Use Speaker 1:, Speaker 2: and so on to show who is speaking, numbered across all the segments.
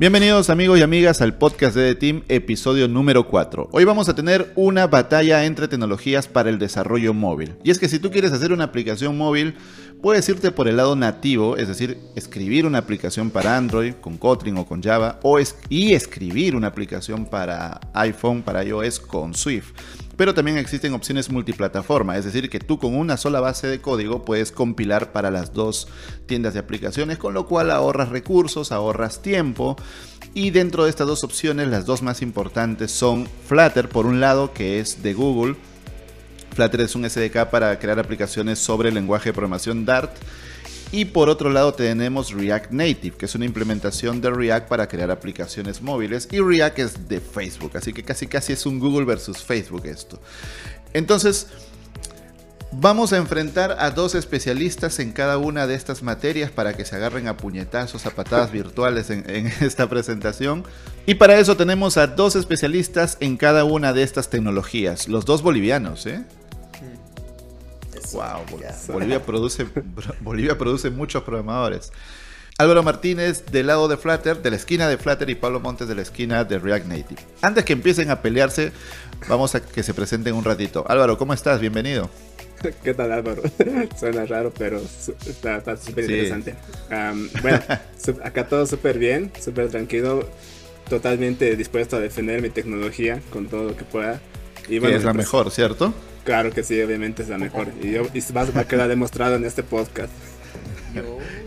Speaker 1: Bienvenidos amigos y amigas al podcast de The Team, episodio número 4. Hoy vamos a tener una batalla entre tecnologías para el desarrollo móvil. Y es que si tú quieres hacer una aplicación móvil, puedes irte por el lado nativo, es decir, escribir una aplicación para Android con Kotlin o con Java, o y escribir una aplicación para iPhone, para iOS con Swift pero también existen opciones multiplataforma, es decir, que tú con una sola base de código puedes compilar para las dos tiendas de aplicaciones, con lo cual ahorras recursos, ahorras tiempo. Y dentro de estas dos opciones, las dos más importantes son Flutter, por un lado, que es de Google. Flutter es un SDK para crear aplicaciones sobre el lenguaje de programación Dart y por otro lado tenemos React Native, que es una implementación de React para crear aplicaciones móviles. Y React es de Facebook, así que casi casi es un Google versus Facebook esto. Entonces, vamos a enfrentar a dos especialistas en cada una de estas materias para que se agarren a puñetazos, a patadas virtuales en, en esta presentación. Y para eso tenemos a dos especialistas en cada una de estas tecnologías, los dos bolivianos, ¿eh? Wow, Bolivia produce, Bolivia produce muchos programadores. Álvaro Martínez del lado de Flutter, de la esquina de Flutter y Pablo Montes de la esquina de React Native. Antes que empiecen a pelearse, vamos a que se presenten un ratito. Álvaro, ¿cómo estás? Bienvenido.
Speaker 2: ¿Qué tal Álvaro? Suena raro, pero está súper interesante. bueno, acá todo súper bien, súper tranquilo, totalmente dispuesto a defender mi tecnología con todo lo que pueda.
Speaker 1: Y bueno, es la pues, mejor, ¿cierto?
Speaker 2: Claro que sí, obviamente es la mejor. Y, yo, va, a quedar demostrado en este podcast.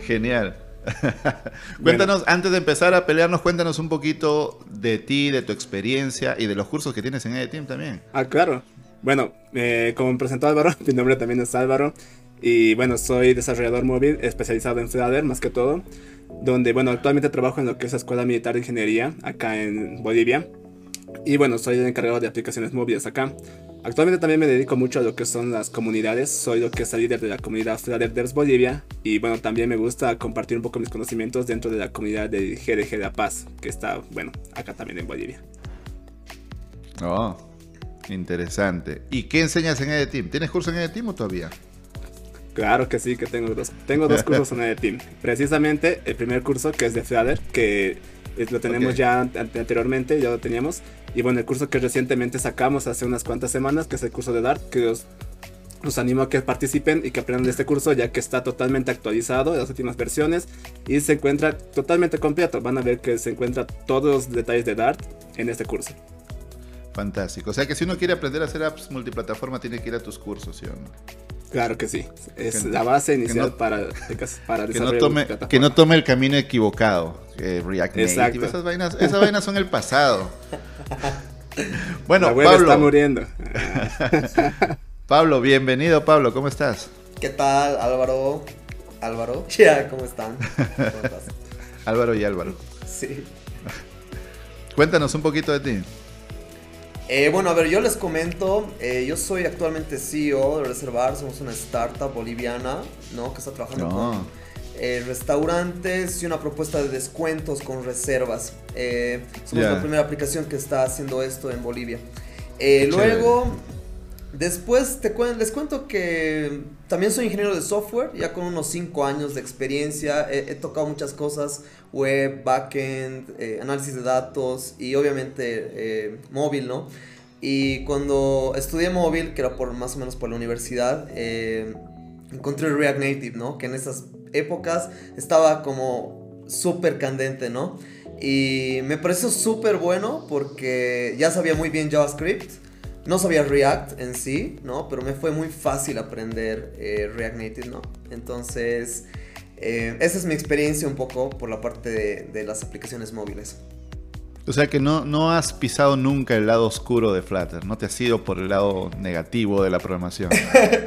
Speaker 1: Genial. cuéntanos, antes de empezar a pelearnos, cuéntanos un poquito de ti, de tu experiencia y de los cursos que tienes en EDTeam también.
Speaker 2: Ah, claro. Bueno, eh, como me presentó Álvaro, mi nombre también es Álvaro. Y bueno, soy desarrollador móvil especializado en Flutter más que todo. Donde, bueno, actualmente trabajo en lo que es la Escuela Militar de Ingeniería acá en Bolivia. Y bueno, soy el encargado de aplicaciones móviles acá. Actualmente también me dedico mucho a lo que son las comunidades. Soy lo que es el líder de la comunidad Devs Bolivia. Y bueno, también me gusta compartir un poco mis conocimientos dentro de la comunidad de GDG de La Paz, que está, bueno, acá también en Bolivia.
Speaker 1: Oh, interesante. ¿Y qué enseñas en EDTeam? ¿Tienes curso en EDTeam o todavía?
Speaker 2: Claro que sí, que tengo dos, tengo dos cursos en EDTeam. Precisamente el primer curso que es de Flutter, que lo tenemos ya anteriormente, ya lo teníamos. Y bueno, el curso que recientemente sacamos hace unas cuantas semanas, que es el curso de Dart, que os, animo a que participen y que aprendan de este curso, ya que está totalmente actualizado, las últimas versiones, y se encuentra totalmente completo. Van a ver que se encuentra todos los detalles de Dart en este curso.
Speaker 1: Fantástico. O sea que si uno quiere aprender a hacer apps multiplataforma, tiene que ir a tus cursos, ¿sí o no?
Speaker 2: Claro que sí. Es la base inicial para, para
Speaker 1: que no, tome, que no tome el camino equivocado. React Native. Esas vainas, esas vainas son el pasado.
Speaker 2: Bueno, Pablo. está muriendo.
Speaker 1: Pablo, bienvenido, Pablo. ¿Cómo estás?
Speaker 3: ¿Qué tal, Álvaro? Álvaro, ya, ¿cómo están?
Speaker 1: Álvaro y Álvaro.
Speaker 3: Sí.
Speaker 1: Cuéntanos un poquito de ti.
Speaker 3: Eh, bueno, a ver, yo les comento, eh, yo soy actualmente CEO de Reservar, somos una startup boliviana, ¿no? Que está trabajando con eh, restaurantes y una propuesta de descuentos con reservas. somos la primera aplicación que está haciendo esto en Bolivia. luego, después te les cuento que también soy ingeniero de software, ya con unos 5 años de experiencia, he, tocado muchas cosas, web, backend, eh, análisis de datos y obviamente eh, móvil, ¿no? Y cuando estudié móvil, que era por más o menos por la universidad, eh, encontré React Native, ¿no? Que en esas épocas estaba como súper candente, ¿no? Y me pareció súper bueno porque ya sabía muy bien JavaScript no sabía React en sí, ¿no? Pero me fue muy fácil aprender eh, React Native, ¿no? Entonces, eh, esa es mi experiencia un poco por la parte de, las aplicaciones móviles.
Speaker 1: O sea que no, no has pisado nunca el lado oscuro de Flutter, no te has ido por el lado negativo de la programación.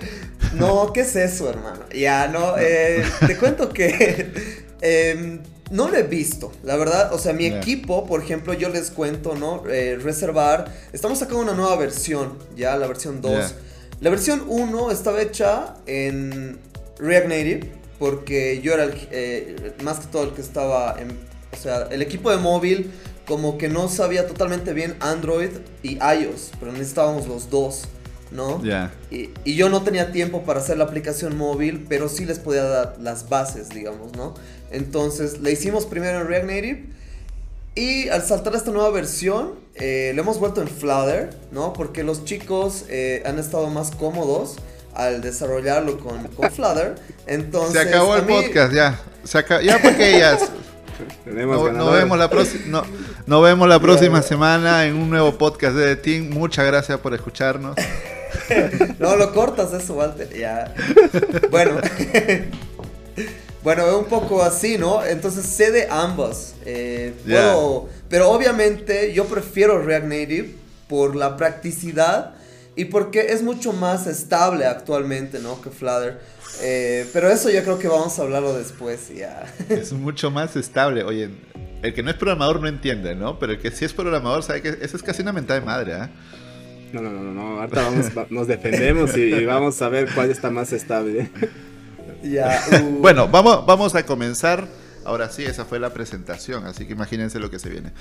Speaker 3: no, ¿qué es eso, hermano? Ya, no, eh, te cuento que em, no lo he visto, la verdad. O sea, mi equipo, por ejemplo, yo les cuento, ¿no? Eh, reservar. Estamos sacando una nueva versión, ya, la versión 2. La versión 1 estaba hecha en React Native, porque yo era el, eh, más que todo el que estaba en. O sea, el equipo de móvil, como que no sabía totalmente bien Android y iOS, pero necesitábamos los dos. ¿no?
Speaker 1: Ya.
Speaker 3: Y, y, yo no tenía tiempo para hacer la aplicación móvil, pero sí les podía dar las bases, digamos, ¿no? Entonces, la hicimos primero en React Native Y al saltar a esta nueva versión, eh, lo hemos vuelto en Flutter, ¿no? Porque los chicos eh, han estado más cómodos al desarrollarlo con, con Flutter. Entonces,
Speaker 1: se acabó el podcast, ya. Se ya porque ya. No, vemos la no, no, vemos la próxima semana en un nuevo podcast de The Team. Muchas gracias por escucharnos.
Speaker 3: no lo cortas eso, Walter. Ya. Bueno. Bueno, es un poco así, ¿no? Entonces sé de ambos. Eh, pero obviamente yo prefiero React Native por la practicidad y porque es mucho más estable actualmente, ¿no? Que Flutter. Eh, pero eso yo creo que vamos a hablarlo después, ya.
Speaker 1: Es mucho más estable. Oye, el que no es programador no entiende, ¿no? Pero el que sí es programador sabe que eso es casi una mentada de madre, ¿ah?
Speaker 2: No, no, no, no. Ahorita vamos, nos defendemos y vamos a ver cuál está más estable.
Speaker 1: Uh. bueno, vamos, vamos a comenzar. Ahora sí, esa fue la presentación, así que imagínense lo que se viene.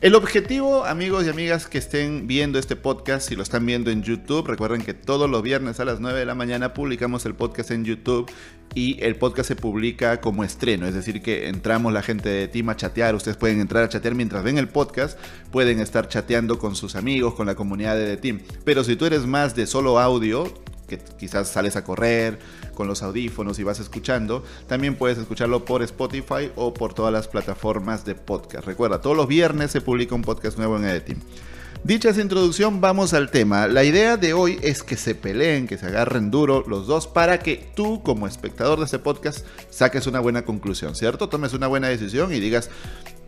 Speaker 1: El objetivo, amigos y amigas que estén viendo este podcast, si lo están viendo en YouTube, recuerden que todos los viernes a las 9 de la mañana publicamos el podcast en YouTube y el podcast se publica como estreno, es decir, que entramos la gente de Team a chatear, ustedes pueden entrar a chatear mientras ven el podcast, pueden estar chateando con sus amigos, con la comunidad de The Team. Pero si tú eres más de solo audio, que quizás sales a correr con los audífonos y vas escuchando, también puedes escucharlo por Spotify o por todas las plataformas de podcast. Recuerda, todos los viernes se publica un podcast nuevo en Editing. Dicha esa introducción, vamos al tema. La idea de hoy es que se peleen, que se agarren duro los dos para que tú como espectador de este podcast saques una buena conclusión, ¿cierto? Tomes una buena decisión y digas,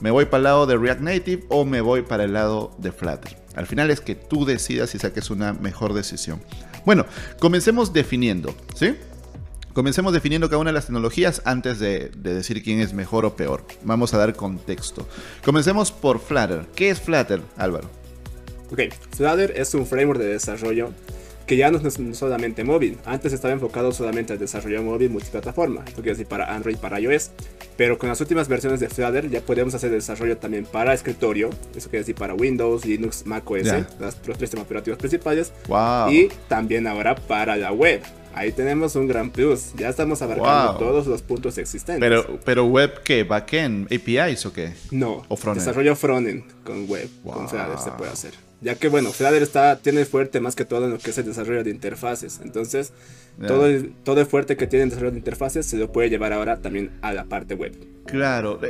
Speaker 1: me voy para el lado de React Native o me voy para el lado de Flutter. Al final es que tú decidas y saques una mejor decisión. Bueno, comencemos definiendo, ¿sí? Comencemos definiendo cada una de las tecnologías antes de, decir quién es mejor o peor. Vamos a dar contexto. Comencemos por Flutter. ¿Qué es Flutter, Álvaro?
Speaker 2: Ok, Flutter es un framework de desarrollo que ya no es solamente móvil. Antes estaba enfocado solamente al desarrollo móvil multiplataforma, esto quiere decir para Android y para iOS. Pero con las últimas versiones de Flutter ya podemos hacer desarrollo también para escritorio, eso quiere decir para Windows, Linux, Mac OS, los tres sistemas operativos principales. Y también ahora para la web. Ahí tenemos un gran plus. Ya estamos abarcando todos los puntos existentes.
Speaker 1: Pero, pero web qué, backend, APIs o qué?
Speaker 2: No. ¿O frontend? Desarrollo frontend con web, con Flutter se puede hacer ya que bueno, Flutter está, tiene fuerte más que todo en lo que es el desarrollo de interfaces. Entonces, todo, el, todo el fuerte que tiene en desarrollo de interfaces se lo puede llevar ahora también a la parte web.
Speaker 1: Claro,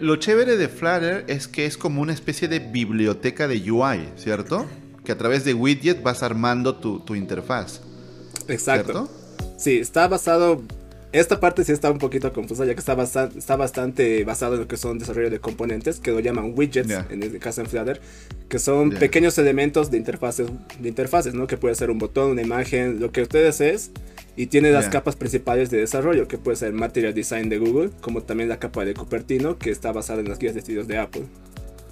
Speaker 1: lo chévere de Flutter es que es como una especie de biblioteca de UI, ¿cierto? Que a través de widget vas armando tu, tu interfaz.
Speaker 2: Exacto. Sí, está basado esta parte sí está un poquito confusa, ya que está, bastante, está bastante basado en lo que son desarrollo de componentes, que lo llaman widgets, en este caso en Flutter, que son pequeños elementos de interfaces, de interfaces, ¿no? Que puede ser un botón, una imagen, lo que ustedes es, y tiene las capas principales de desarrollo, que puede ser Material Design de Google, como también la capa de Cupertino, que está basada en las guías de estilos de Apple.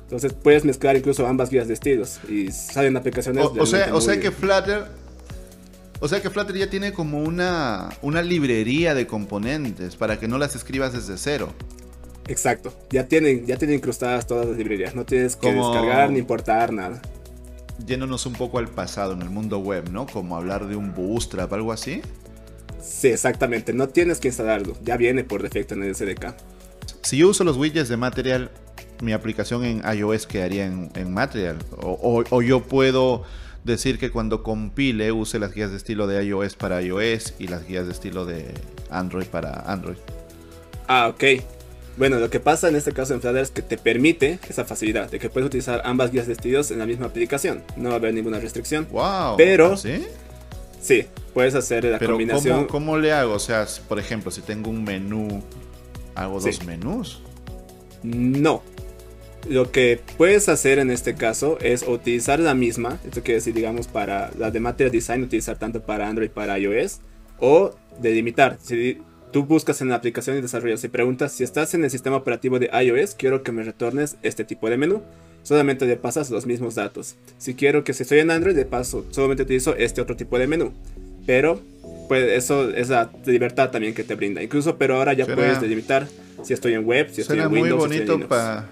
Speaker 2: Entonces puedes mezclar incluso ambas guías de estilos y salen aplicaciones.
Speaker 1: O, o sea, o sea que Flutter o sea que Flutter ya tiene como una, una librería de componentes para que no las escribas desde cero.
Speaker 2: Exacto, ya tienen, ya tienen incrustadas todas las librerías, no tienes que descargar ni importar nada.
Speaker 1: Yéndonos un poco al pasado en el mundo web, ¿no? Como hablar de un bootstrap, algo así.
Speaker 2: Sí, exactamente, no tienes que instalarlo, ya viene por defecto en el SDK.
Speaker 1: Si yo uso los widgets de Material, mi aplicación en iOS quedaría en, en Material. o yo puedo decir que cuando compile use las guías de estilo de iOS para iOS y las guías de estilo de Android para Android.
Speaker 2: Ah, ok. Bueno, lo que pasa en este caso en Flutter es que te permite esa facilidad de que puedes utilizar ambas guías de estilos en la misma aplicación. No va a haber ninguna restricción.
Speaker 1: Wow.
Speaker 2: Pero
Speaker 1: ¿Ah, ¿Sí?
Speaker 2: Sí, puedes hacer la combinación.
Speaker 1: ¿cómo, ¿cómo, le hago? O sea, por ejemplo, si tengo un menú, ¿hago dos menús?
Speaker 2: No, lo que puedes hacer en este caso es utilizar la misma, esto quiere decir, digamos, para la de Material Design, utilizar tanto para Android para iOS, o delimitar. Si tú buscas en la aplicación de desarrollo, si preguntas si estás en el sistema operativo de iOS, quiero que me retornes este tipo de menú. Solamente le pasas los mismos datos. Si quiero que si estoy en Android, de paso, solamente utilizo este otro tipo de menú. Pero, pues eso es la libertad también que te brinda. Incluso, pero ahora ya puedes delimitar si estoy en web, si estoy en Windows.
Speaker 1: Muy bonito para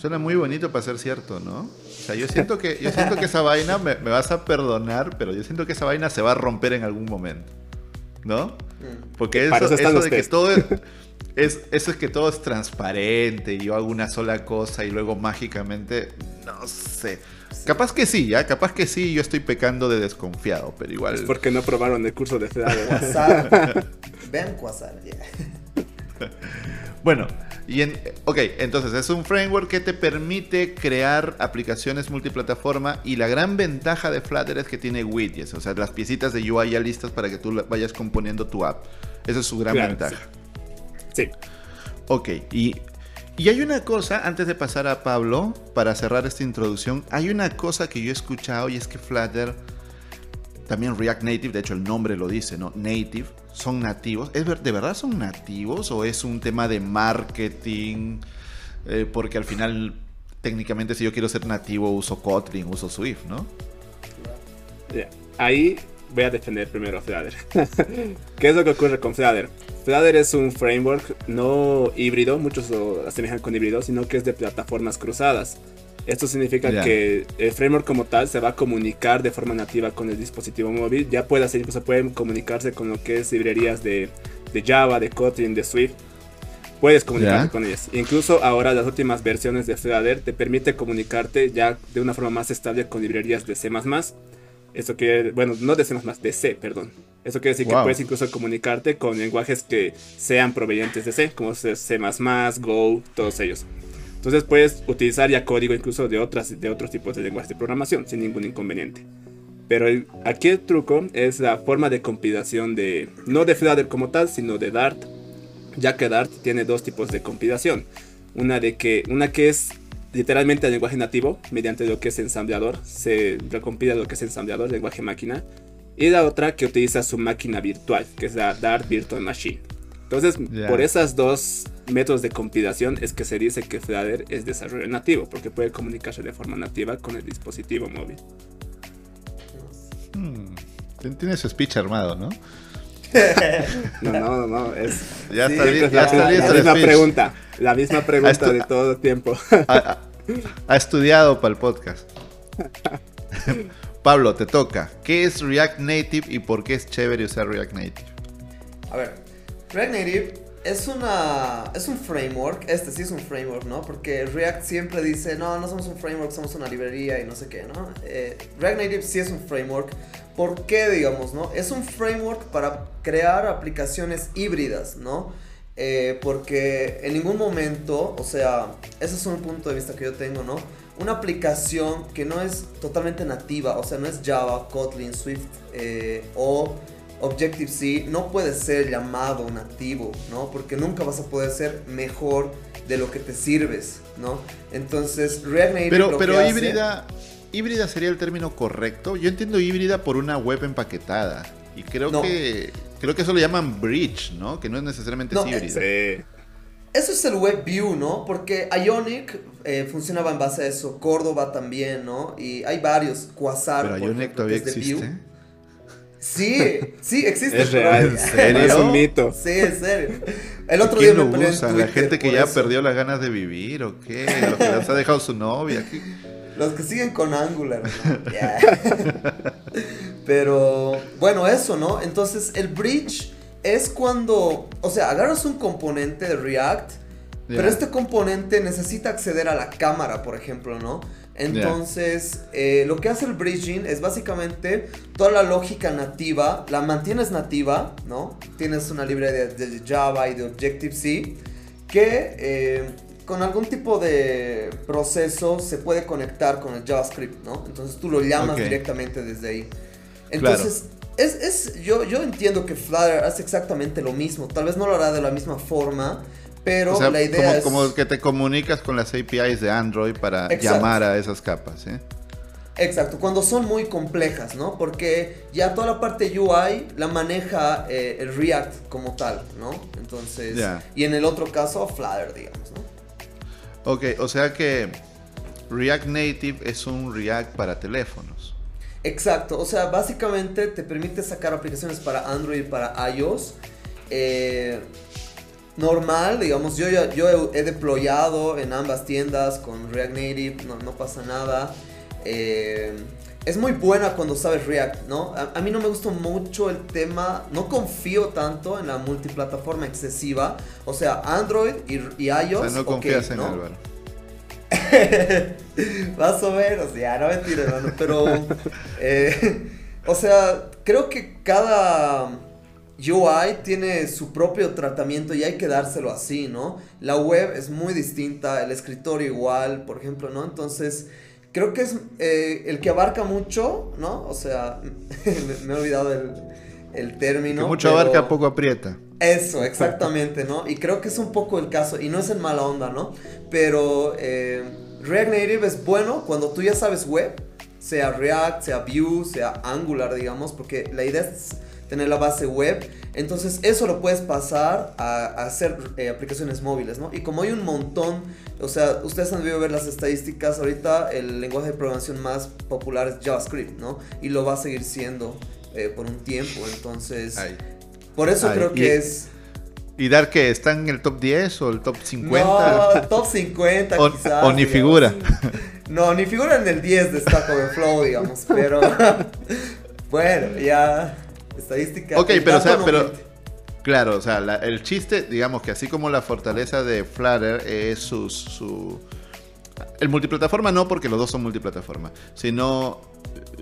Speaker 1: Suena muy bonito para ser cierto, ¿no? O sea, yo siento que, yo siento que esa vaina, me, vas a perdonar, pero yo siento que esa vaina se va a romper en algún momento. ¿No? Porque eso, eso de que todo... es, eso es que todo es transparente y yo hago una sola cosa y luego mágicamente, no sé. Capaz que sí, ¿ya? Capaz que sí, yo estoy pecando de desconfiado, pero igual...
Speaker 2: Es porque no probaron el curso de Fedade.
Speaker 3: Vean Quasar,
Speaker 1: Bueno, y en, ok, entonces es un framework que te permite crear aplicaciones multiplataforma y la gran ventaja de Flutter es que tiene widgets, o sea, las piecitas de UI ya listas para que tú vayas componiendo tu app. Esa es su gran ventaja.
Speaker 2: Sí.
Speaker 1: Ok, y, y hay una cosa, antes de pasar a Pablo, para cerrar esta introducción, hay una cosa que yo he escuchado y es que Flutter, también React Native, de hecho el nombre lo dice, ¿no? Native, son nativos. ¿Es ¿De verdad son nativos o es un tema de marketing? Eh, porque al final, técnicamente, si yo quiero ser nativo, uso Kotlin, uso Swift, ¿no?
Speaker 2: Ahí voy a defender primero Flutter. ¿Qué es lo que ocurre con Flutter? Flutter es un framework no híbrido, muchos lo asemejan con híbrido, sino que es de plataformas cruzadas. Esto significa que el framework como tal se va a comunicar de forma nativa con el dispositivo móvil. Ya puede hacer, incluso puede comunicarse con lo que es librerías de, Java, de Kotlin, de Swift. Puedes comunicarte con ellas. Incluso ahora las últimas versiones de Flutter te permite comunicarte ya de una forma más estable con librerías de C++. Eso quiere, bueno, no de C++, de C, perdón. Eso quiere decir que puedes incluso comunicarte con lenguajes que sean provenientes de C, como C++, Go, todos ellos. Entonces puedes utilizar ya código incluso de, otras, de otros tipos de lenguajes de programación sin ningún inconveniente. Pero aquí el truco es la forma de compilación de, no de Flutter como tal, sino de Dart, ya que Dart tiene dos tipos de compilación. Una, de que, una que es literalmente el lenguaje nativo, mediante lo que es ensamblador, se recompila lo que es ensamblador, lenguaje máquina. Y la otra que utiliza su máquina virtual, que es la Dart Virtual Machine. Entonces, por esas dos métodos de compilación es que se dice que Flutter es desarrollo nativo, porque puede comunicarse de forma nativa con el dispositivo móvil.
Speaker 1: Hmm. Tiene su speech armado, ¿no?
Speaker 2: no, no, no, es.
Speaker 1: Ya está, la,
Speaker 2: la, misma pregunta. La misma pregunta de todo tiempo.
Speaker 1: ha, ha estudiado para el podcast. Pablo, te toca. ¿Qué es React Native y por qué es chévere usar React Native?
Speaker 3: A ver, React Native es una es un framework, este sí es un framework, ¿no? Porque React siempre dice, no, no somos un framework, somos una librería y no sé qué, ¿no? Eh, React Native sí es un framework. ¿Por qué, digamos, no? Es un framework para crear aplicaciones híbridas, ¿no? Eh, porque en ningún momento, o sea, ese es un punto de vista que yo tengo, ¿no? Una aplicación que no es totalmente nativa, o sea, no es Java, Kotlin, Swift eh, o Objective-C no puede ser llamado nativo, ¿no? Porque nunca vas a poder ser mejor de lo que te sirves, ¿no? Entonces, React Native
Speaker 1: Pero, pero híbrida, híbrida sería el término correcto. Yo entiendo híbrida por una web empaquetada. Y creo que creo que eso lo llaman bridge, ¿no? Que no es necesariamente híbrida.
Speaker 3: Eso es el web view, ¿no? Porque Ionic eh, funcionaba en base a eso, Córdoba también, ¿no? Y hay varios, Quasar.
Speaker 1: Pero Ionic todavía existe.
Speaker 3: Sí, sí, existe.
Speaker 2: Es real, ¿en serio? Es un mito.
Speaker 3: Sí, en serio. El otro día me
Speaker 1: peleé ¿La gente que ya perdió las ganas de vivir o qué? ¿Los que les ha dejado su novia?
Speaker 3: Los que siguen con Angular. Pero, bueno, eso, ¿no? Entonces, el bridge es cuando, o sea, agarras un componente de React, pero este componente necesita acceder a la cámara, por ejemplo, ¿no? Entonces, eh, lo que hace el bridging es básicamente toda la lógica nativa, la mantienes nativa, ¿no? Tienes una librería de, Java y de Objective-C que eh, con algún tipo de proceso se puede conectar con el JavaScript, ¿no? Entonces tú lo llamas directamente desde ahí. Entonces, es, es, yo, yo entiendo que Flutter hace exactamente lo mismo. Tal vez no lo hará de la misma forma, pero la idea
Speaker 1: como,
Speaker 3: es...
Speaker 1: Como que te comunicas con las APIs de Android para llamar a esas capas, ¿eh?
Speaker 3: Exacto, cuando son muy complejas, ¿no? Porque ya toda la parte UI la maneja eh, el React como tal, ¿no? Entonces, y en el otro caso Flutter, digamos, ¿no?
Speaker 1: Ok, o sea que React Native es un React para teléfonos.
Speaker 3: Exacto, o sea, básicamente te permite sacar aplicaciones para Android y para iOS. Eh, normal, digamos, yo, yo he deployado en ambas tiendas con React Native, no, pasa nada. Eh, es muy buena cuando sabes React, ¿no? A, mí no me gusta mucho el tema, no confío tanto en la multiplataforma excesiva, o sea, Android y, iOS. O
Speaker 1: sea, no confías en Álvaro.
Speaker 3: Más o menos, ya, no mentira, hermano, pero, eh, o sea, creo que cada UI tiene su propio tratamiento y hay que dárselo así, ¿no? La web es muy distinta, el escritorio igual, por ejemplo, ¿no? Entonces, creo que es eh, el que abarca mucho, ¿no? O sea, me, he olvidado el, el término.
Speaker 1: Que mucho abarca, poco aprieta.
Speaker 3: Eso, exactamente, ¿no? Y creo que es un poco el caso, y no es en mala onda, ¿no? Pero eh, React Native es bueno cuando tú ya sabes web, sea React, sea Vue, sea Angular, digamos, porque la idea es tener la base web. Entonces eso lo puedes pasar a, hacer eh, aplicaciones móviles, ¿no? Y como hay un montón, o sea, ustedes han debido ver las estadísticas, ahorita el lenguaje de programación más popular es JavaScript, ¿no? Y lo va a seguir siendo eh, por un tiempo, entonces... Por eso creo que es...
Speaker 1: ¿Y dar que está en el top 10 o el top 50?
Speaker 3: No, top 50
Speaker 1: o,
Speaker 3: quizás.
Speaker 1: O ni figura.
Speaker 3: No, ni figura en el 10 de Stack Overflow, digamos, pero... bueno, ya estadística.
Speaker 1: Ok, pero, o sea, pero. Claro, o sea, el chiste, digamos que así como la fortaleza de Flutter es su, su. El multiplataforma no, porque los dos son multiplataforma, sino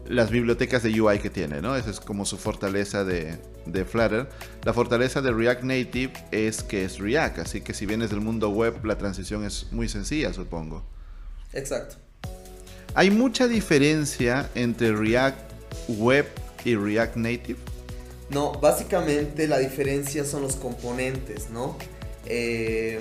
Speaker 1: las bibliotecas de UI que tiene, ¿no? Esa es como su fortaleza de, de, Flutter. La fortaleza de React Native es que es React, así que si vienes del mundo web, la transición es muy sencilla, supongo.
Speaker 3: Exacto.
Speaker 1: ¿Hay mucha diferencia entre React Web y React Native?
Speaker 3: No, básicamente la diferencia son los componentes, ¿no? Eh,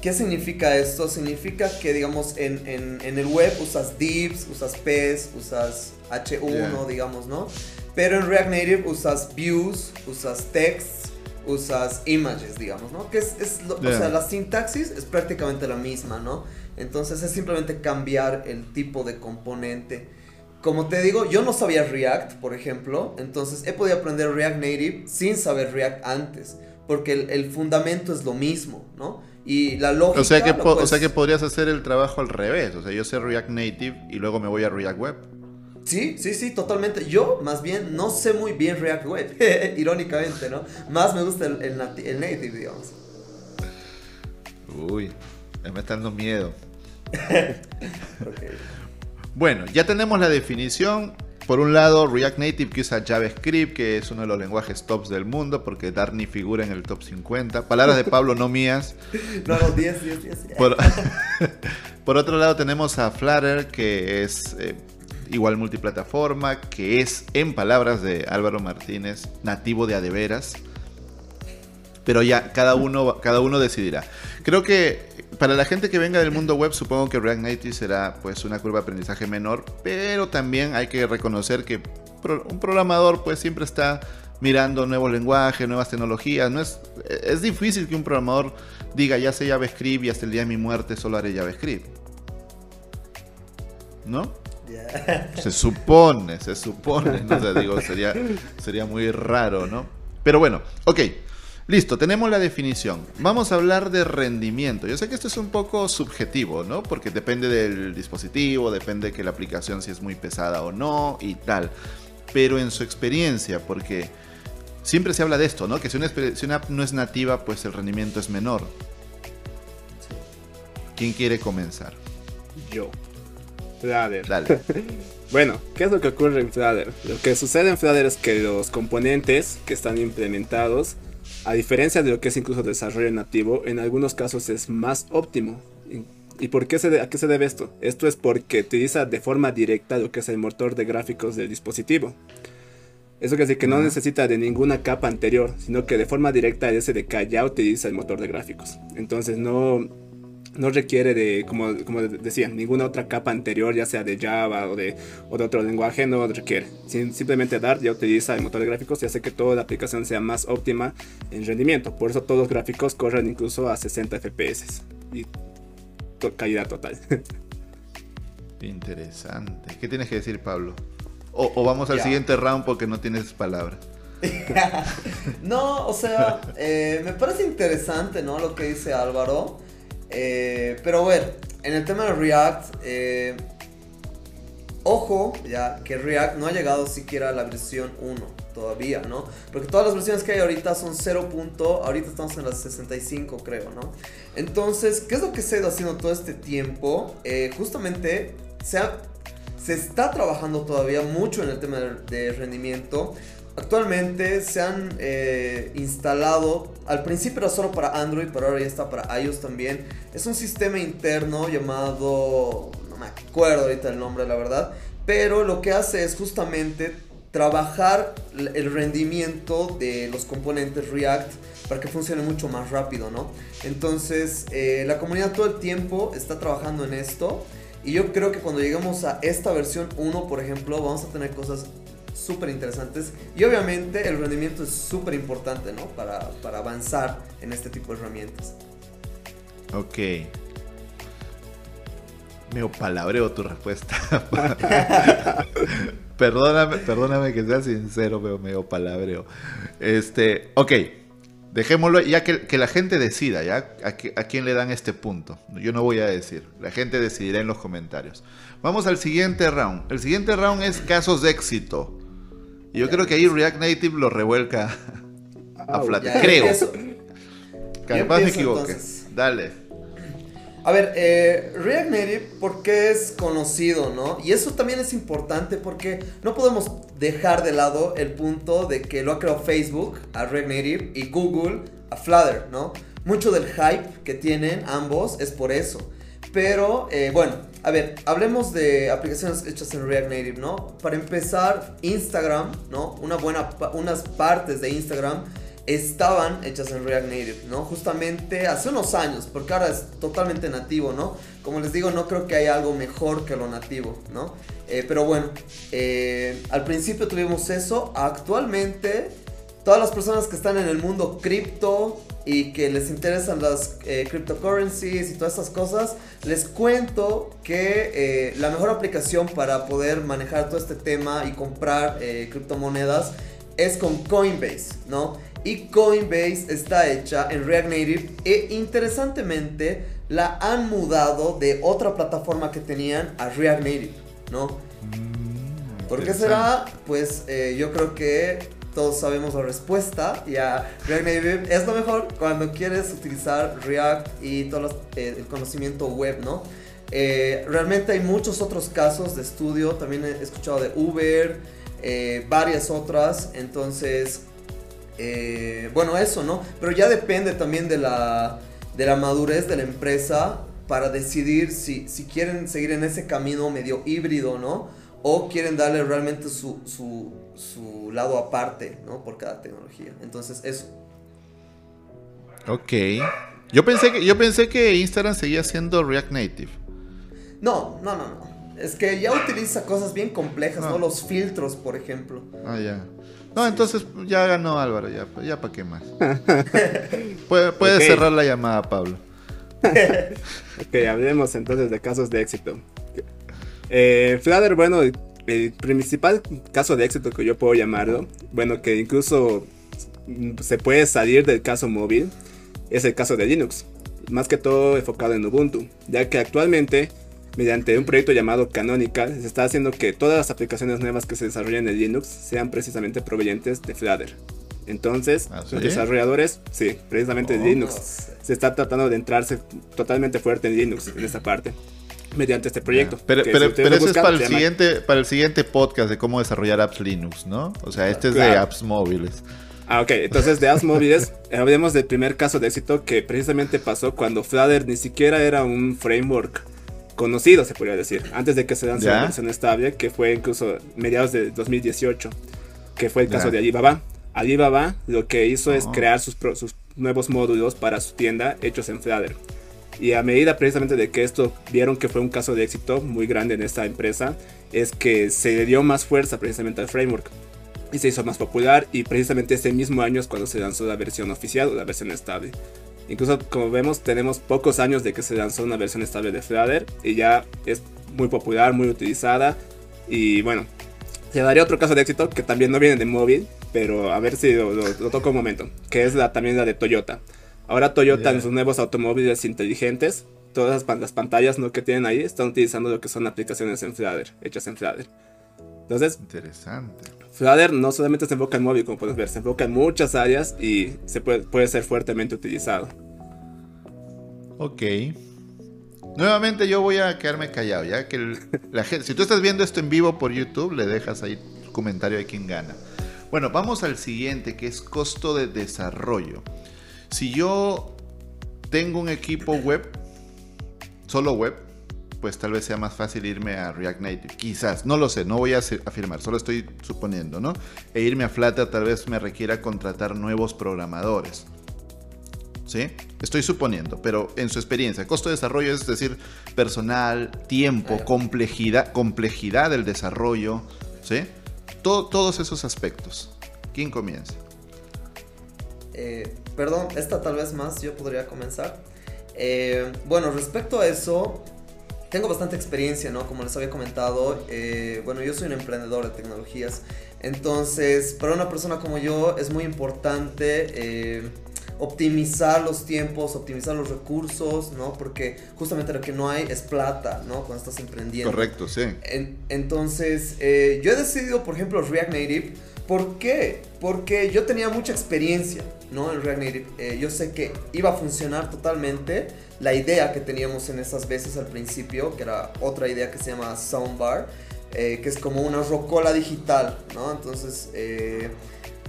Speaker 3: ¿Qué significa esto? Significa que, digamos, en, el web usas divs, usas pes, usas h1, digamos, ¿no? Pero en React Native usas views, usas texts, usas images, digamos, ¿no? Que es, o sea, la sintaxis es prácticamente la misma, ¿no? Entonces es simplemente cambiar el tipo de componente. Como te digo, yo no sabía React, por ejemplo, entonces he podido aprender React Native sin saber React antes, porque el, fundamento es lo mismo, ¿no? Y la lógica...
Speaker 1: O sea, que o sea que podrías hacer el trabajo al revés, o sea, yo sé React Native y luego me voy a React Web.
Speaker 3: Sí, sí, sí, totalmente. Yo, más bien, no sé muy bien React Web, irónicamente, ¿no? Más me gusta el, el, native, digamos.
Speaker 1: Uy, me está dando miedo. okay. Bueno, ya tenemos la definición. Por un lado, React Native que usa JavaScript, que es uno de los lenguajes tops del mundo, porque Darny figura en el top 50. Palabras de Pablo, no mías.
Speaker 3: No, no, 10, 10, 10.
Speaker 1: Por, otro lado, tenemos a Flutter, que es eh, igual multiplataforma, que es, en palabras de Álvaro Martínez, nativo de adeveras. Pero ya, cada uno, cada uno decidirá. Creo que para la gente que venga del mundo web, supongo que React Native será pues una curva de aprendizaje menor, pero también hay que reconocer que un programador pues siempre está mirando nuevos lenguajes, nuevas tecnologías. No es, es difícil que un programador diga ya sé JavaScript y hasta el día de mi muerte solo haré JavaScript. ¿No? Se supone, se supone. ¿no? digo, sería, sería muy raro, ¿no? Pero bueno, ok. Listo, tenemos la definición. Vamos a hablar de rendimiento. Yo sé que esto es un poco subjetivo, ¿no? Porque depende del dispositivo, depende de que la aplicación si es muy pesada o no y tal. Pero en su experiencia, porque siempre se habla de esto, ¿no? Que si una, app no es nativa, pues el rendimiento es menor. ¿Quién quiere comenzar?
Speaker 2: Yo. Flutter. Dale. bueno, ¿qué es lo que ocurre en Flutter? Lo que sucede en Flutter es que los componentes que están implementados a diferencia de lo que es incluso desarrollo nativo, en algunos casos es más óptimo. ¿Y por qué se a qué se debe esto? Esto es porque utiliza de forma directa lo que es el motor de gráficos del dispositivo. Eso quiere decir que no necesita de ninguna capa anterior, sino que de forma directa el SDK ya utiliza el motor de gráficos. Entonces no, no requiere de, como, como decía, ninguna otra capa anterior, ya sea de Java o de, otro lenguaje, no requiere. simplemente Dart ya utiliza el motor de gráficos y hace que toda la aplicación sea más óptima en rendimiento. Por eso todos los gráficos corren incluso a 60 FPS y calidad total.
Speaker 1: Interesante. ¿Qué tienes que decir, Pablo? O, vamos al siguiente round porque no tienes palabra.
Speaker 3: no, o sea, eh, me parece interesante, ¿no? Lo que dice Álvaro. Eh, pero bueno, en el tema de React, eh, Ojo, ya que React no ha llegado siquiera a la versión 1 todavía, ¿no? Porque todas las versiones que hay ahorita son 0. ahorita estamos en las 65, creo, ¿no? Entonces, ¿qué es lo que se ha ido haciendo todo este tiempo? Eh, justamente se, se está trabajando todavía mucho en el tema de, rendimiento. Actualmente se han eh, instalado, al principio era solo para Android, pero ahora ya está para iOS también. Es un sistema interno llamado me acuerdo ahorita el nombre, la verdad. Pero lo que hace es justamente trabajar el rendimiento de los componentes React para que funcione mucho más rápido, ¿no? Entonces, eh, la comunidad todo el tiempo está trabajando en esto. Y yo creo que cuando lleguemos a esta versión 1, por ejemplo, vamos a tener cosas súper interesantes. Y obviamente el rendimiento es súper importante, ¿no? Para, para avanzar en este tipo de herramientas.
Speaker 1: Ok, Meo palabreo tu respuesta. perdóname, perdóname que sea sincero, pero medio palabreo. Este, ok. Dejémoslo, ya que, la gente decida, ¿ya? A, a, quién le dan este punto. Yo no voy a decir. La gente decidirá en los comentarios. Vamos al siguiente round. El siguiente round es casos de éxito. Y yo creo que ahí React Native lo revuelca a Flutter. Creo. Capaz me equivoque. Dale.
Speaker 3: A ver, eh, React Native, ¿por qué es conocido, no? Y eso también es importante porque no podemos dejar de lado el punto de que lo ha creado Facebook a React Native y Google a Flutter, ¿no? Mucho del hype que tienen ambos es por eso. Pero, eh, bueno, a ver, hablemos de aplicaciones hechas en React Native, ¿no? Para empezar, Instagram, ¿no? Una buena, unas partes de Instagram estaban hechas en React Native, ¿no? Justamente hace unos años, porque ahora es totalmente nativo, ¿no? Como les digo, no creo que haya algo mejor que lo nativo, ¿no? Eh, pero bueno, eh, al principio tuvimos eso, actualmente todas las personas que están en el mundo cripto y que les interesan las eh, cryptocurrencies y todas estas cosas, les cuento que la mejor aplicación para poder manejar todo este tema y comprar criptomonedas es con Coinbase, ¿no? y Coinbase está hecha en React Native e interesantemente la han mudado de otra plataforma que tenían a React Native, ¿no? Mm, ¿Por qué será? Pues eh, yo creo que todos sabemos la respuesta. Ya React Native es lo mejor cuando quieres utilizar React y todo eh, el conocimiento web, ¿no? Eh, realmente hay muchos otros casos de estudio. También he escuchado de Uber, varias otras. Entonces eh, bueno, eso, ¿no? Pero ya depende también de la, de la madurez de la empresa para decidir si, si quieren seguir en ese camino medio híbrido, ¿no? O quieren darle realmente su, su lado aparte, ¿no? Por cada tecnología. Entonces, eso.
Speaker 1: Ok. Yo pensé que, yo pensé que Instagram seguía siendo React Native.
Speaker 3: No, no, no, no. Es que ya utiliza cosas bien complejas, ¿no? Los filtros, por ejemplo.
Speaker 1: Ah, ya. No, entonces ya ganó Álvaro, ya, ya para qué más. Puede, cerrar la llamada, Pablo.
Speaker 2: ok, hablemos entonces de casos de éxito. Eh, Flutter, bueno, el principal caso de éxito que yo puedo llamarlo, bueno, que incluso se puede salir del caso móvil, es el caso de Linux. Más que todo enfocado en Ubuntu, ya que actualmente mediante un proyecto llamado Canonical, se está haciendo que todas las aplicaciones nuevas que se desarrollen en Linux sean precisamente provenientes de Flutter. Entonces, ¿Ah, los desarrolladores, sí, precisamente de Linux, se está tratando de entrarse totalmente fuerte en Linux en esta parte mediante este proyecto.
Speaker 1: Pero, pero, eso es para el, siguiente, para el siguiente podcast de cómo desarrollar apps Linux, ¿no? O sea, este es de apps móviles.
Speaker 2: Ah, ok. Entonces, de apps móviles, hablemos del primer caso de éxito que precisamente pasó cuando Flutter ni siquiera era un framework conocido, se podría decir, antes de que se lance la versión estable, que fue incluso mediados de 2018, que fue el caso de Alibaba. Alibaba lo que hizo es oh. crear sus, sus, nuevos módulos para su tienda hechos en Flutter. Y a medida precisamente de que esto vieron que fue un caso de éxito muy grande en esta empresa, es que se dio más fuerza precisamente al framework. Y se hizo más popular y precisamente ese mismo año es cuando se lanzó la versión oficial o la versión estable. Incluso como vemos tenemos pocos años de que se lanzó una versión estable de Flutter y ya es muy popular, muy utilizada y bueno, se daría otro caso de éxito que también no viene de móvil, pero a ver si lo, toco un momento, que es la, también la de Toyota. Ahora Toyota en sus nuevos automóviles inteligentes todas las pantallas ¿no? que tienen ahí están utilizando lo que son aplicaciones en Flutter, hechas en Flutter. Entonces,
Speaker 1: interesante.
Speaker 2: Flutter no solamente se enfoca en móvil, como puedes ver, se enfoca en muchas áreas y se puede, puede ser fuertemente utilizado.
Speaker 1: Ok. Nuevamente yo voy a quedarme callado, ya que la gente, si tú estás viendo esto en vivo por YouTube, le dejas ahí tu comentario de quién gana. Bueno, vamos al siguiente, que es costo de desarrollo. Si yo tengo un equipo web, solo web, pues tal vez sea más fácil irme a React Native. Quizás, no lo sé, no voy a afirmar, solo estoy suponiendo, ¿no? E irme a Flutter tal vez me requiera contratar nuevos programadores. ¿Sí? Estoy suponiendo, pero en su experiencia, costo de desarrollo es decir, personal, tiempo, complejidad, complejidad del desarrollo, ¿sí? todos esos aspectos. ¿Quién comienza?
Speaker 3: Eh, perdón, esta tal vez más yo podría comenzar. Eh, bueno, respecto a eso, tengo bastante experiencia, ¿no? Como les había comentado, eh, bueno, yo soy un emprendedor de tecnologías, entonces para una persona como yo es muy importante eh, optimizar los tiempos, optimizar los recursos, ¿no? Porque justamente lo que no hay es plata, ¿no? Cuando estás emprendiendo.
Speaker 1: Correcto, sí.
Speaker 3: entonces, eh, yo he decidido, por ejemplo, React Native. ¿Por qué? Porque yo tenía mucha experiencia, ¿no? En React Native. yo sé que iba a funcionar totalmente la idea que teníamos en esas veces al principio, que era otra idea que se llama Soundbar, eh, que es como una rocola digital, ¿no? Entonces eh,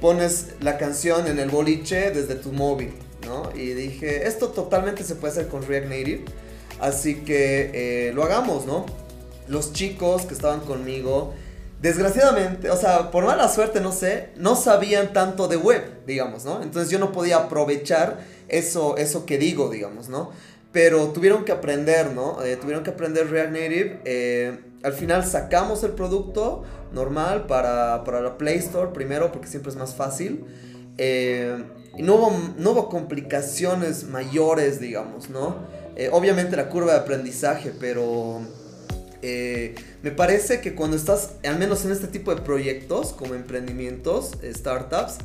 Speaker 3: pones la canción en el boliche desde tu móvil, ¿no? Y dije, esto totalmente se puede hacer con React Native, así que eh, lo hagamos, ¿no? Los chicos que estaban conmigo, desgraciadamente, o sea, por mala suerte, no sé, no sabían tanto de web, digamos, ¿no? Entonces yo no podía aprovechar eso, eso que digo, digamos, ¿no? pero tuvieron que aprender, ¿no? Eh, tuvieron que aprender React Native. Eh, al final sacamos el producto normal para, para, la Play Store primero porque siempre es más fácil. Eh, y no hubo, no hubo, complicaciones mayores, digamos, ¿no? obviamente la curva de aprendizaje, pero me parece que cuando estás, al menos en este tipo de proyectos, como emprendimientos, startups,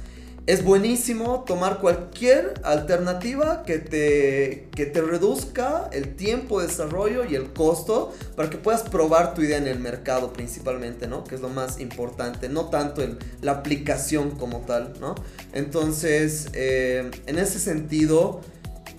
Speaker 3: es buenísimo tomar cualquier alternativa que te, que te reduzca el tiempo de desarrollo y el costo para que puedas probar tu idea en el mercado principalmente, ¿no? Que es lo más importante, no tanto en la aplicación como tal, ¿no? Entonces, eh, en ese sentido,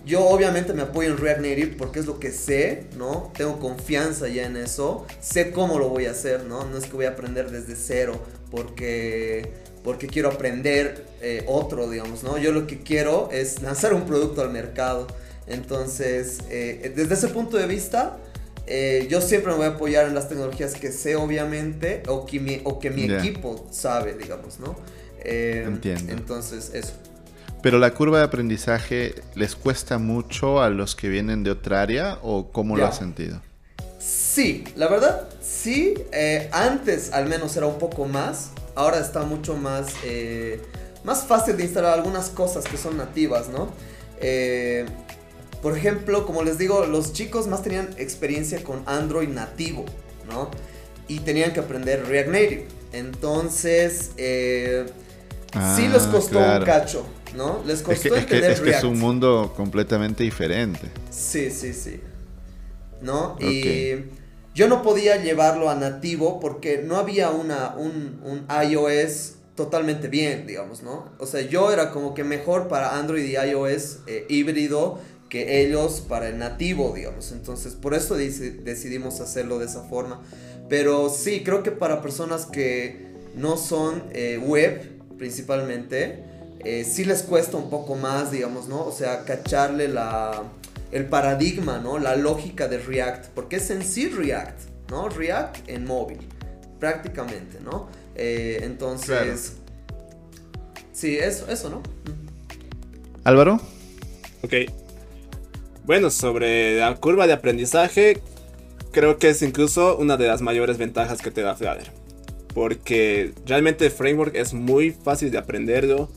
Speaker 3: yo obviamente me apoyo en React Native porque es lo que sé, ¿no? Tengo confianza ya en eso, sé cómo lo voy a hacer, ¿no? No es que voy a aprender desde cero porque porque quiero aprender eh, otro, digamos, ¿no? Yo lo que quiero es lanzar un producto al mercado. Entonces, eh, desde ese punto de vista, eh, yo siempre me voy a apoyar en las tecnologías que sé, obviamente, o que mi, o que mi equipo sabe, digamos, ¿no?
Speaker 1: Entiendo.
Speaker 3: Entonces, eso.
Speaker 1: Pero la curva de aprendizaje les cuesta mucho a los que vienen de otra área o cómo lo has sentido?
Speaker 3: Sí, la verdad, sí. antes al menos era un poco más ahora está mucho más, eh, más fácil de instalar algunas cosas que son nativas, ¿no? Eh, por ejemplo, como les digo, los chicos más tenían experiencia con Android nativo, ¿no? Y tenían que aprender React Native. Entonces, eh, sí les ah, costó un cacho, ¿no? Les costó
Speaker 1: es que, es, que, es un mundo completamente diferente.
Speaker 3: Sí, sí, sí. ¿No? Y yo no podía llevarlo a nativo porque no había una, un, un iOS totalmente bien, digamos, ¿no? O sea, yo era como que mejor para Android y iOS eh, híbrido que ellos para el nativo, digamos. Entonces, por eso decidimos hacerlo de esa forma. Pero sí, creo que para personas que no son eh, web, principalmente, eh, sí les cuesta un poco más, digamos, ¿no? O sea, cacharle la el paradigma, ¿no? La lógica de React, porque es en sí React, ¿no? React en móvil, prácticamente, ¿no? Eh, entonces, sí, eso, eso, ¿no?
Speaker 1: Álvaro.
Speaker 2: Ok. Bueno, sobre la curva de aprendizaje, creo que es incluso una de las mayores ventajas que te da Flutter. Porque realmente el framework es muy fácil de aprenderlo,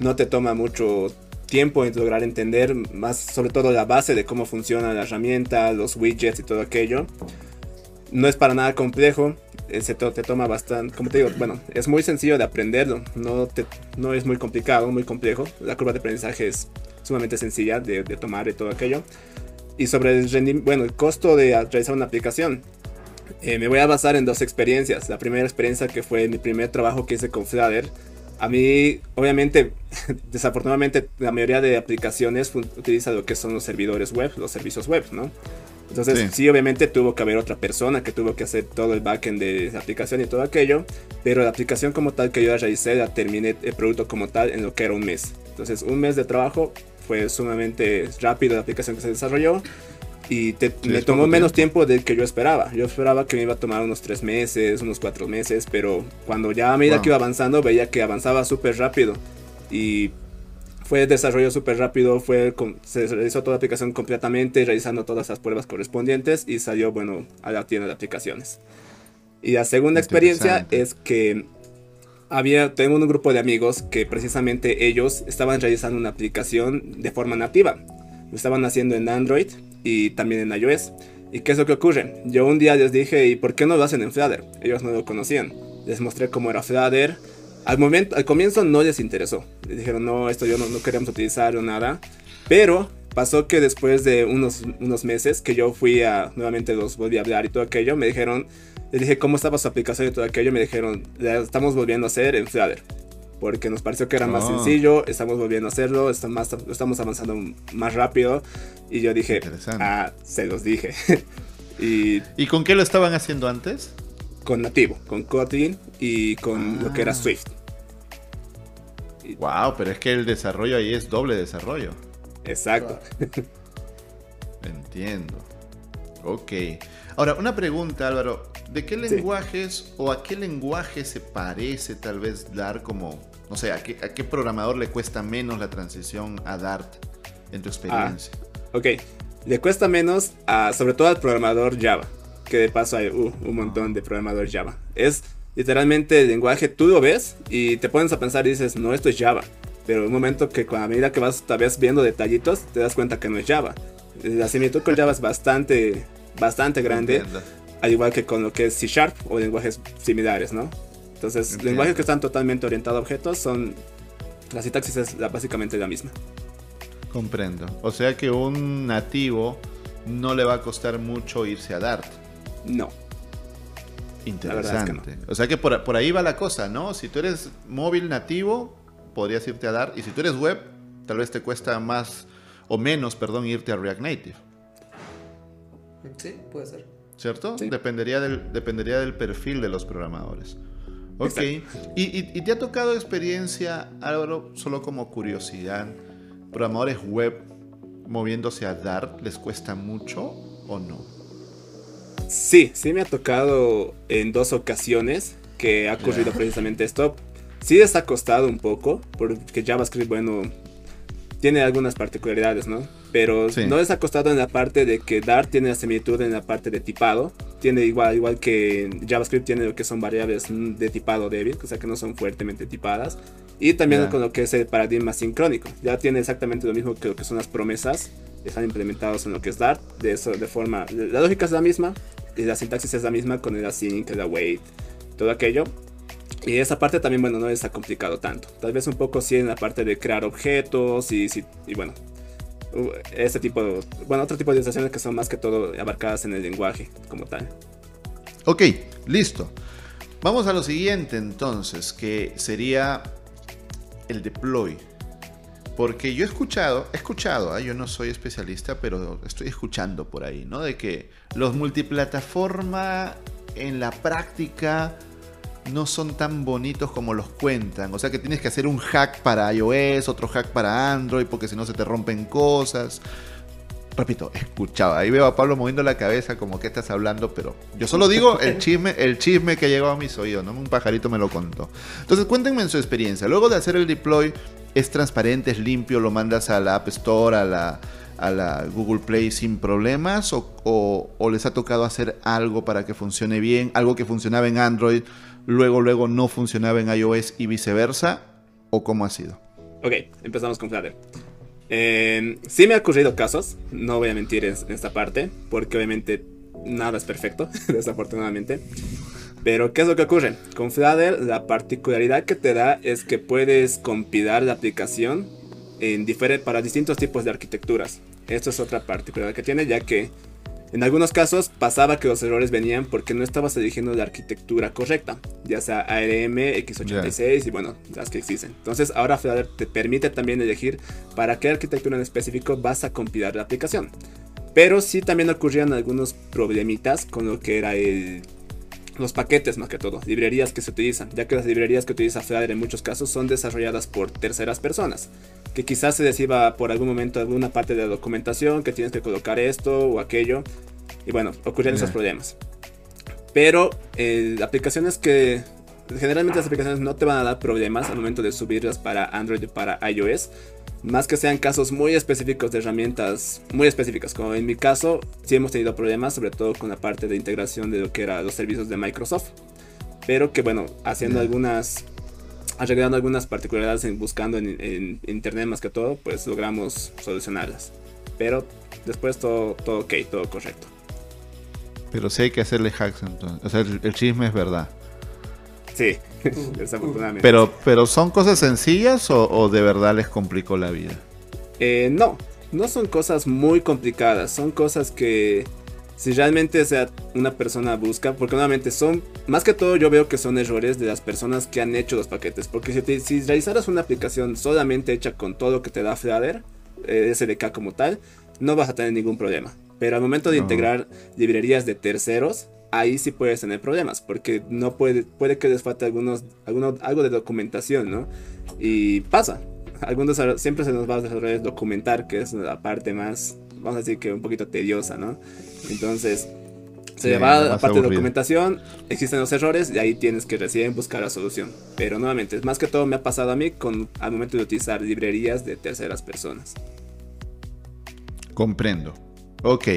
Speaker 2: no te toma mucho tiempo en lograr entender más sobre todo la base de cómo funciona la herramienta, los widgets y todo aquello. No es para nada complejo, eh, se te, toma bastante, como te digo, bueno, es muy sencillo de aprenderlo, no, te, no es muy complicado, muy complejo. La curva de aprendizaje es sumamente sencilla de, tomar y todo aquello. Y sobre el, bueno, el costo de realizar una aplicación. Eh, me voy a basar en dos experiencias. La primera experiencia que fue mi primer trabajo que hice con Flutter. A mí, obviamente, desafortunadamente, la mayoría de aplicaciones utiliza lo que son los servidores web, los servicios web, ¿no? Entonces, sí. obviamente tuvo que haber otra persona que tuvo que hacer todo el backend de la aplicación y todo aquello, pero la aplicación como tal que yo realicé, la terminé el producto como tal en lo que era un mes. Entonces, un mes de trabajo fue sumamente rápido la aplicación que se desarrolló y me tomó menos tiempo. del que yo esperaba. Yo esperaba que me iba a tomar unos tres meses, unos cuatro meses, pero cuando ya a medida que iba avanzando veía que avanzaba súper rápido y fue desarrollo súper rápido, fue se realizó toda la aplicación completamente, realizando todas las pruebas correspondientes y salió, bueno, a la tienda de aplicaciones. Y la segunda experiencia es que había, tengo un grupo de amigos que precisamente ellos estaban realizando una aplicación de forma nativa. Lo estaban haciendo en Android y también en iOS. ¿Y qué es lo que ocurre? Yo un día les dije, ¿y por qué no lo hacen en Flutter? Ellos no lo conocían. Les mostré cómo era Flutter, al, momento, al comienzo no les interesó. Les dijeron, no, esto yo no, no queríamos utilizar o nada. Pero pasó que después de unos, unos meses que yo fui a, nuevamente los volví a hablar y todo aquello, me dijeron, les dije cómo estaba su aplicación y todo aquello, me dijeron, la estamos volviendo a hacer en Flutter. Porque nos pareció que era más ah. sencillo, estamos volviendo a hacerlo, estamos, estamos avanzando más rápido. Y yo dije, ah, se los dije.
Speaker 1: y, ¿Y con qué lo estaban haciendo antes?
Speaker 2: con nativo, con Kotlin y con lo que era ah. Swift.
Speaker 1: Wow, pero es que el desarrollo ahí es doble desarrollo.
Speaker 2: Exacto.
Speaker 1: Entiendo. Ok. Ahora, una pregunta, Álvaro. ¿De qué lenguajes o a qué lenguaje se parece tal vez dar como, no sé, a qué, a qué programador le cuesta menos la transición a Dart en tu experiencia?
Speaker 2: Ah, ok. Le cuesta menos, a, sobre todo al programador Java que de paso hay uh, un montón de programadores Java. Es literalmente el lenguaje, tú lo ves y te pones a pensar y dices, no, esto es Java. Pero en un momento que a medida que vas tal vez viendo detallitos, te das cuenta que no es Java. La similitud con Java es bastante, bastante grande, al igual que con lo que es C Sharp o lenguajes similares, ¿no? Entonces, lenguajes que están totalmente orientados a objetos son... La sintaxis es básicamente la misma.
Speaker 1: Comprendo. O sea que un nativo no le va a costar mucho irse a Dart.
Speaker 2: No.
Speaker 1: Interesante. O sea que por, ahí va la cosa, ¿no? Si tú eres móvil nativo, podrías irte a dar. Y si tú eres web, tal vez te cuesta más o menos, perdón, irte a React Native.
Speaker 3: Sí, puede ser.
Speaker 1: ¿Cierto? Dependería, del, dependería del perfil de los programadores. Ok. ¿Y, y, te ha tocado experiencia, Álvaro, solo como curiosidad? ¿Programadores web moviéndose a Dart les cuesta mucho o no?
Speaker 2: Sí, sí me ha tocado en dos ocasiones que ha ocurrido precisamente esto. Sí les ha costado un poco, porque JavaScript, bueno, tiene algunas particularidades, ¿no? Pero no les ha costado en la parte de que Dart tiene la similitud en la parte de tipado. Tiene igual, igual que JavaScript tiene lo que son variables de tipado débil, o sea que no son fuertemente tipadas. Y también con lo que es el paradigma sincrónico. Ya tiene exactamente lo mismo que lo que son las promesas. Están implementados en lo que es Dart. De eso, de forma. La lógica es la misma, y la sintaxis es la misma con el async, el await, todo aquello. Y esa parte también, bueno, no está complicado tanto. Tal vez un poco sí en la parte de crear objetos y, y bueno, este tipo, de, bueno, otro tipo de estaciones que son más que todo abarcadas en el lenguaje como tal.
Speaker 1: Ok, listo. Vamos a lo siguiente entonces, que sería el deploy. Porque yo he escuchado, he escuchado, ¿ah? yo no soy especialista, pero estoy escuchando por ahí, ¿no? De que los multiplataforma en la práctica no son tan bonitos como los cuentan. O sea que tienes que hacer un hack para iOS, otro hack para Android, porque si no se te rompen cosas. Repito, escuchaba. Ahí veo a Pablo moviendo la cabeza como que estás hablando, pero yo solo digo el chisme, el chisme que llegó a mis oídos, ¿no? Un pajarito me lo contó. Entonces cuéntenme en su experiencia. Luego de hacer el deploy, es transparente, es limpio, lo mandas a la App Store, a la Google Play sin problemas o, les ha tocado hacer algo para que funcione bien, algo que funcionaba en Android, luego luego no funcionaba en iOS y viceversa o cómo ha sido?
Speaker 2: Ok, empezamos con Flutter. Eh, sí me ha ocurrido casos, no voy a mentir en esta parte, porque obviamente nada es perfecto, desafortunadamente. Pero, ¿qué es lo que ocurre? Con Flutter, la particularidad que te da es que puedes compilar la aplicación en para distintos tipos de arquitecturas. Esto es otra particularidad que tiene, ya que en algunos casos pasaba que los errores venían porque no estabas eligiendo la arquitectura correcta, ya sea ARM, x86 y bueno, las que existen. Entonces ahora Flutter te permite también elegir para qué arquitectura en específico vas a compilar la aplicación. Pero sí también ocurrían algunos problemitas con lo que era los paquetes más que todo, librerías que se utilizan, ya que las librerías que utiliza Flutter en muchos casos son desarrolladas por terceras personas, que quizás se reciba por algún momento alguna parte de la documentación que tienes que colocar esto o aquello, y bueno, ocurren esos problemas. Pero eh, aplicaciones que generalmente las aplicaciones no te van a dar problemas al momento de subirlas para Android y para iOS, más que sean casos muy específicos de herramientas muy específicas, como en mi caso, sí hemos tenido problemas, sobre todo con la parte de integración de lo que eran los servicios de Microsoft. Pero que bueno, haciendo algunas, arreglando algunas particularidades, en, buscando en, internet más que todo, pues logramos solucionarlas. Pero después todo, todo ok, todo correcto.
Speaker 1: Pero sí hay que hacerle hacks entonces. O sea, el chisme es verdad.
Speaker 2: Sí, desafortunadamente.
Speaker 1: Pero, pero ¿son cosas sencillas o, de verdad les complicó la vida?
Speaker 2: Eh, no, no son cosas muy complicadas, son cosas que si realmente sea una persona busca, porque nuevamente son, más que todo yo veo que son errores de las personas que han hecho los paquetes, porque si, si realizaras una aplicación solamente hecha con todo lo que te da Flutter, eh, SDK como tal, no vas a tener ningún problema. Pero al momento de integrar librerías de terceros, ahí sí puedes tener problemas, porque no puede, puede que les falte algunos, algunos, algo de documentación, ¿no? Y pasa. Algunos siempre se nos va a documentar, que es la parte más, vamos a decir que un poquito tediosa, ¿no? Entonces, se va a la parte de documentación, existen los errores y ahí tienes que recién buscar la solución. Pero nuevamente, más que todo me ha pasado a mí con, al momento de utilizar librerías de terceras personas.
Speaker 1: Comprendo. Ok.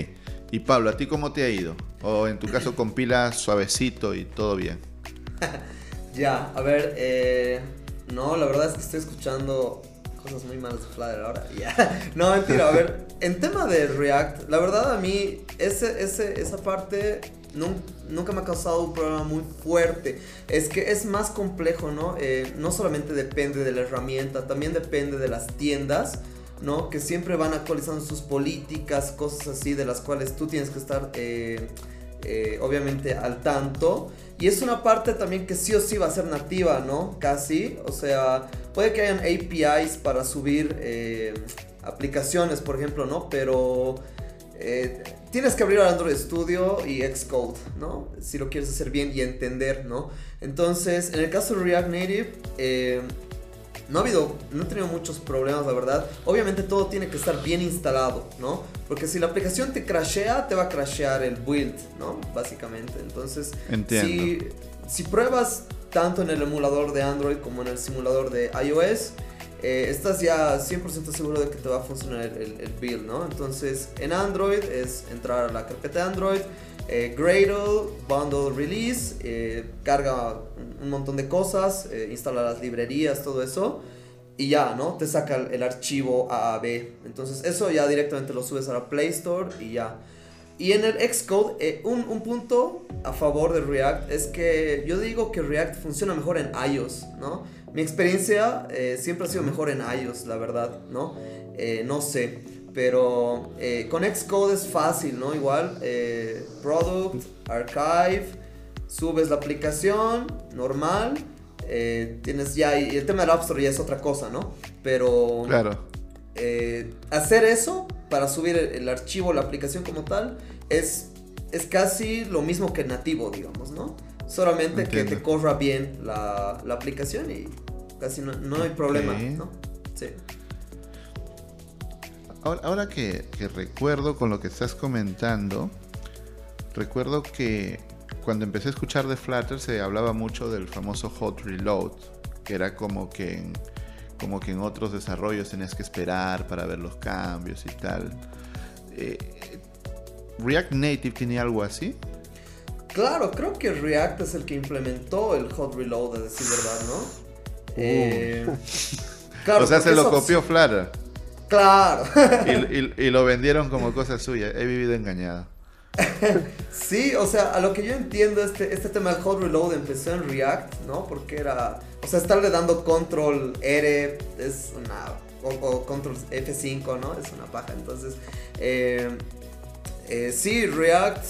Speaker 1: Y Pablo, ¿a ti cómo te ha ido? O en tu caso compila suavecito y todo bien.
Speaker 3: ya, a ver, eh, no, la verdad es que estoy escuchando cosas muy malas de Flutter ahora. Ya. No, mentira, a ver, en tema de React, la verdad a mí ese, ese, esa parte nunca me ha causado un problema muy fuerte. Es que es más complejo, ¿no? Eh, no solamente depende de la herramienta, también depende de las tiendas ¿no? Que siempre van actualizando sus políticas, cosas así de las cuales tú tienes que estar eh, eh, obviamente al tanto. Y es una parte también que sí o sí va a ser nativa, ¿no? Casi. O sea, puede que hayan APIs para subir eh, aplicaciones, por ejemplo, ¿no? Pero tienes que abrir Android Studio y Xcode, ¿no? Si lo quieres hacer bien y entender, ¿no? Entonces, en el caso de React Native, no ha habido, no he tenido muchos problemas, la verdad. Obviamente todo tiene que estar bien instalado, ¿no? Porque si la aplicación te crashea, te va a crashear el build, ¿no? Básicamente. Entonces, Si, si pruebas tanto en el emulador de Android como en el simulador de iOS, eh, estás ya 100% seguro de que te va a funcionar el, el, build, ¿no? Entonces, en Android es entrar a la carpeta Android, eh, Gradle, Bundle Release, eh, carga un montón de cosas, eh, instala las librerías, todo eso. Y ya, ¿no? Te saca el, archivo AAB. Entonces eso ya directamente lo subes a la Play Store y ya. Y en el Xcode, un, un, punto a favor de React es que yo digo que React funciona mejor en iOS, ¿no? Mi experiencia siempre ha sido mejor en iOS, la verdad, ¿no? no sé. Pero eh, con Xcode es fácil, ¿no? Igual, eh, Product, Archive, subes la aplicación, normal. Eh, tienes ya, y el tema del App Store ya es otra cosa, ¿no? Pero.
Speaker 1: Claro.
Speaker 3: hacer eso para subir el, archivo, la aplicación como tal, es, es casi lo mismo que nativo, digamos, ¿no? Solamente que te corra bien la, la aplicación y casi no, hay problema, ¿no? Sí.
Speaker 1: Ahora, que, recuerdo con lo que estás comentando, recuerdo que cuando empecé a escuchar de Flutter se hablaba mucho del famoso hot reload, que era como que en, como que en otros desarrollos tenías que esperar para ver los cambios y tal. Eh, ¿React Native tiene algo así?
Speaker 3: Claro, creo que React es el que implementó el hot reload, a decir verdad, ¿no?
Speaker 1: Eh, o sea, se lo copió Flutter.
Speaker 3: Claro.
Speaker 1: Y, lo vendieron como cosa suya. He vivido engañado.
Speaker 3: Sí, o sea, a lo que yo entiendo, este, este tema del hot reload empezó en React, ¿no? Porque era. O sea, estarle dando control R es una o, control F5, ¿no? Es una paja. Entonces, eh, eh, sí, React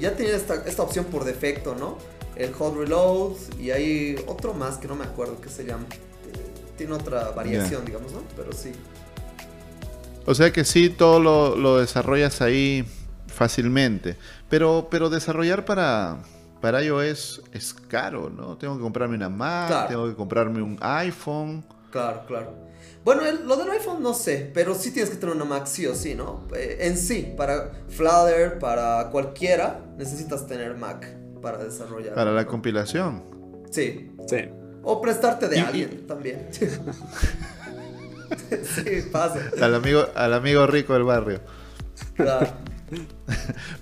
Speaker 3: ya tenía esta, esta opción por defecto, ¿no? El hot reload y hay otro más que no me acuerdo qué se llama. tiene otra variación, digamos, ¿no? Pero sí.
Speaker 1: O sea que sí, todo lo, lo desarrollas ahí fácilmente. Pero, pero desarrollar para, para iOS es caro, ¿no? Tengo que comprarme una Mac, tengo que comprarme un iPhone.
Speaker 3: Claro, claro. Bueno, lo del iPhone no sé, pero sí tienes que tener una Mac sí o sí, ¿no? Eh, en sí, para Flutter, para cualquiera, necesitas tener Mac para desarrollar.
Speaker 1: Para la compilación.
Speaker 3: Sí.
Speaker 2: Sí.
Speaker 3: O prestarte de alguien también. sí, pasa.
Speaker 1: Al amigo, al amigo rico del barrio. Claro.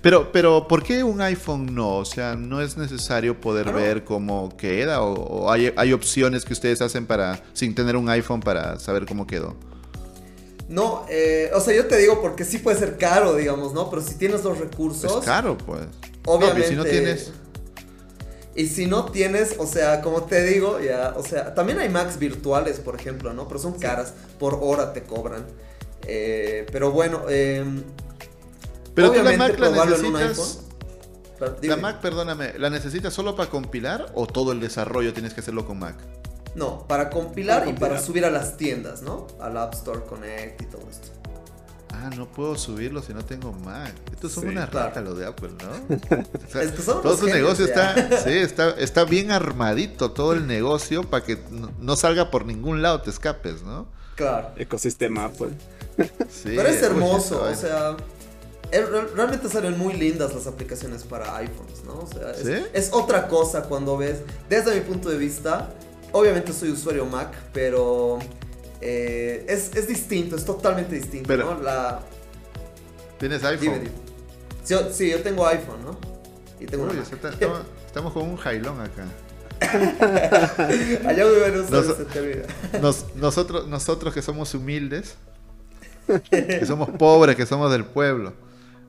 Speaker 1: Pero, pero, ¿por qué un iPhone no? O sea, ¿no es necesario poder ver cómo queda? ¿O, hay, opciones que ustedes hacen para, sin tener un iPhone para saber cómo quedó?
Speaker 3: No, eh, o sea, yo te digo porque sí puede ser caro, digamos, ¿no? Pero si tienes los recursos...
Speaker 1: Es caro, pues.
Speaker 3: Obviamente.
Speaker 1: y si no tienes...
Speaker 3: Y si no tienes, o sea, como te digo, ya, o sea, también hay Macs virtuales, por ejemplo, ¿no? Pero son caras, por hora te cobran. Eh, pero bueno, eh,
Speaker 1: pero tú la Mac la necesitas. La Mac, perdóname, ¿la necesitas solo para compilar o todo el desarrollo tienes que hacerlo con Mac?
Speaker 3: No, para compilar, y para subir a las tiendas, ¿no? Al App Store Connect y todo esto.
Speaker 1: Ah, no puedo subirlo si no tengo Mac. Esto es una rata lo de Apple, ¿no?
Speaker 3: es que
Speaker 1: todo su negocio está, sí, está, está bien armadito, todo el negocio, para que no, salga por ningún lado, te escapes, ¿no?
Speaker 3: Claro.
Speaker 2: Ecosistema Apple.
Speaker 3: Sí, Pero es hermoso, o sea, realmente salen muy lindas las aplicaciones para iPhones, ¿no? O sea, es, otra cosa cuando ves, desde mi punto de vista, obviamente soy usuario Mac, pero eh, es, distinto, es totalmente distinto, ¿no? La...
Speaker 1: ¿Tienes iPhone?
Speaker 3: sí, yo tengo iPhone, ¿no? Y tengo
Speaker 1: estamos, con un jailón acá.
Speaker 3: Allá
Speaker 1: muy nosotros, nosotros que somos humildes, que somos pobres, que somos del pueblo.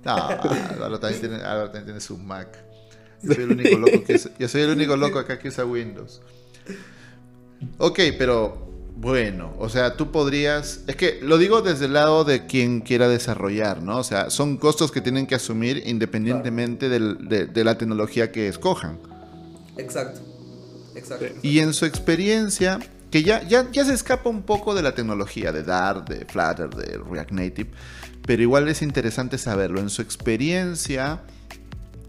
Speaker 1: No, Álvaro también tiene, también tiene su Mac. Yo soy, el único loco que yo soy el único loco acá que usa Windows. Ok, pero bueno, o sea, tú podrías. Es que lo digo desde el lado de quien quiera desarrollar, ¿no? O sea, son costos que tienen que asumir independientemente de, la tecnología que escojan.
Speaker 3: Exacto. Exacto.
Speaker 1: Y en su experiencia, que ya, ya, ya se escapa un poco de la tecnología de Dart, de Flutter, de React Native pero igual es interesante saberlo. En su experiencia,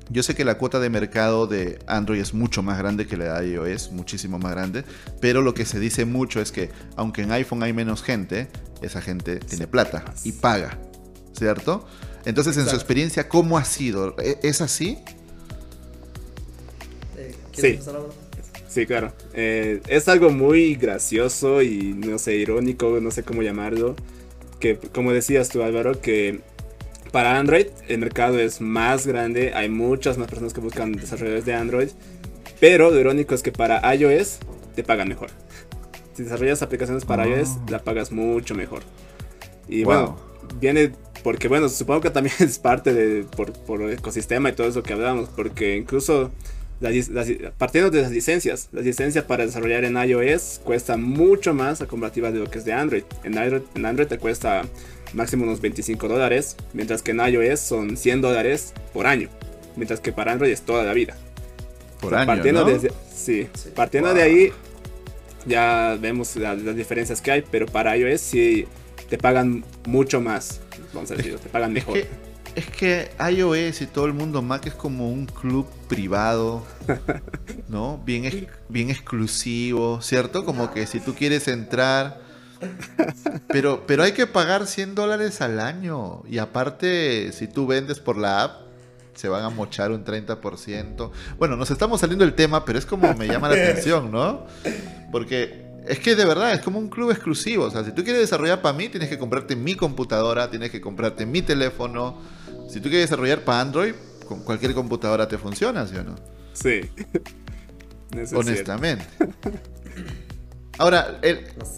Speaker 1: yo sé que la cuota de mercado de Android es mucho más grande que la de iOS, muchísimo más grande, pero lo que se dice mucho es que aunque en iPhone hay menos gente, esa gente tiene plata y paga, ¿cierto? Entonces, en su experiencia, ¿cómo ha sido? ¿E-, ¿Es así?
Speaker 2: Eh, sí. Sí, claro. Eh, es algo muy gracioso y no sé, irónico, no sé cómo llamarlo que como decías tú Álvaro, que para Android el mercado es más grande, hay muchas más personas que buscan desarrolladores de Android, pero lo irónico es que para iOS te pagan mejor. Si desarrollas aplicaciones para ah. iOS, la pagas mucho mejor. Y bueno, viene porque bueno, supongo que también es parte de por, por el ecosistema y todo eso que hablamos, porque incluso partiendo de las licencias, las licencias para desarrollar en iOS cuesta mucho más a comparativa de lo que es de Android. En Android, en Android te cuesta máximo unos 25 dólares, mientras que en iOS son 100 dólares por año, mientras que para Android es toda la vida.
Speaker 1: Por año, partiendo
Speaker 2: de, sí, partiendo de ahí ya vemos las, diferencias que hay, pero para iOS sí te pagan mucho más, vamos a decir, te pagan mejor.
Speaker 1: Es que iOS y todo el mundo Mac es como un club privado, ¿no? Bien, bien exclusivo, ¿cierto? Como que si tú quieres entrar... Pero, pero hay que pagar 100 dólares al año. Y aparte, si tú vendes por la app, se van a mochar un 30%. Bueno, nos estamos saliendo del tema, pero es como me llama la atención, ¿no? Porque es que de verdad es como un club exclusivo. O sea, si tú quieres desarrollar para mí, tienes que comprarte mi computadora, tienes que comprarte mi teléfono, si tú quieres desarrollar para Android, con cualquier computadora te funciona, ¿sí o no?
Speaker 2: Sí.
Speaker 1: Honestamente. Ahora,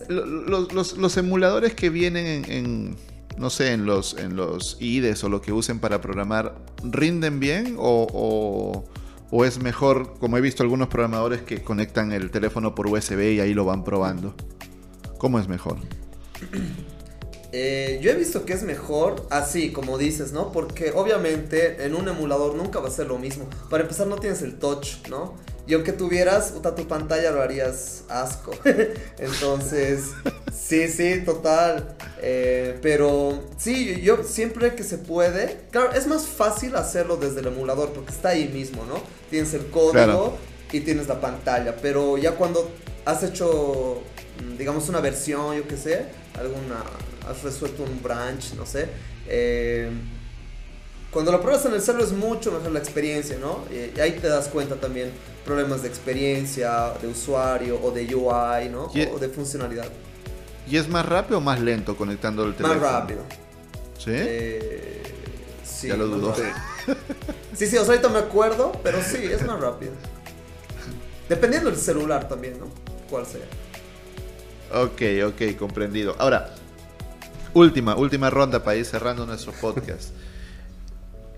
Speaker 1: los, emuladores que vienen en, no sé, en los, en los IDEs o lo que usen para programar, ¿rinden bien o, o, es mejor, como he visto algunos programadores que conectan el teléfono por USB y ahí lo van probando? ¿Cómo es mejor?
Speaker 3: Eh, yo he visto que es mejor así, como dices, ¿no? Porque obviamente en un emulador nunca va a ser lo mismo. Para empezar no tienes el touch, ¿no? Y aunque tuvieras, puta, tu pantalla lo harías asco. Entonces, sí, sí, total. Eh, pero sí, yo siempre que se puede. Claro, es más fácil hacerlo desde el emulador porque está ahí mismo, ¿no? Tienes el código y tienes la pantalla. Pero ya cuando has hecho, mm, digamos, una versión, yo qué sé, alguna. Has resuelto un branch, no sé. Eh, cuando lo pruebas en el celular es mucho mejor la experiencia, ¿no? Y ahí te das cuenta también problemas de experiencia, de usuario o de UI, ¿no? o de funcionalidad.
Speaker 1: ¿Y es más rápido o más lento conectando el teléfono?
Speaker 3: Más rápido.
Speaker 1: ¿Sí? Eh,
Speaker 3: sí.
Speaker 1: Ya lo dudo.
Speaker 3: Sí, sí, o sea, ahorita me acuerdo, pero sí, es más rápido. Dependiendo del celular también, ¿no? Cuál sea.
Speaker 1: Ok, ok, comprendido. Ahora, última, última ronda para ir cerrando nuestro podcast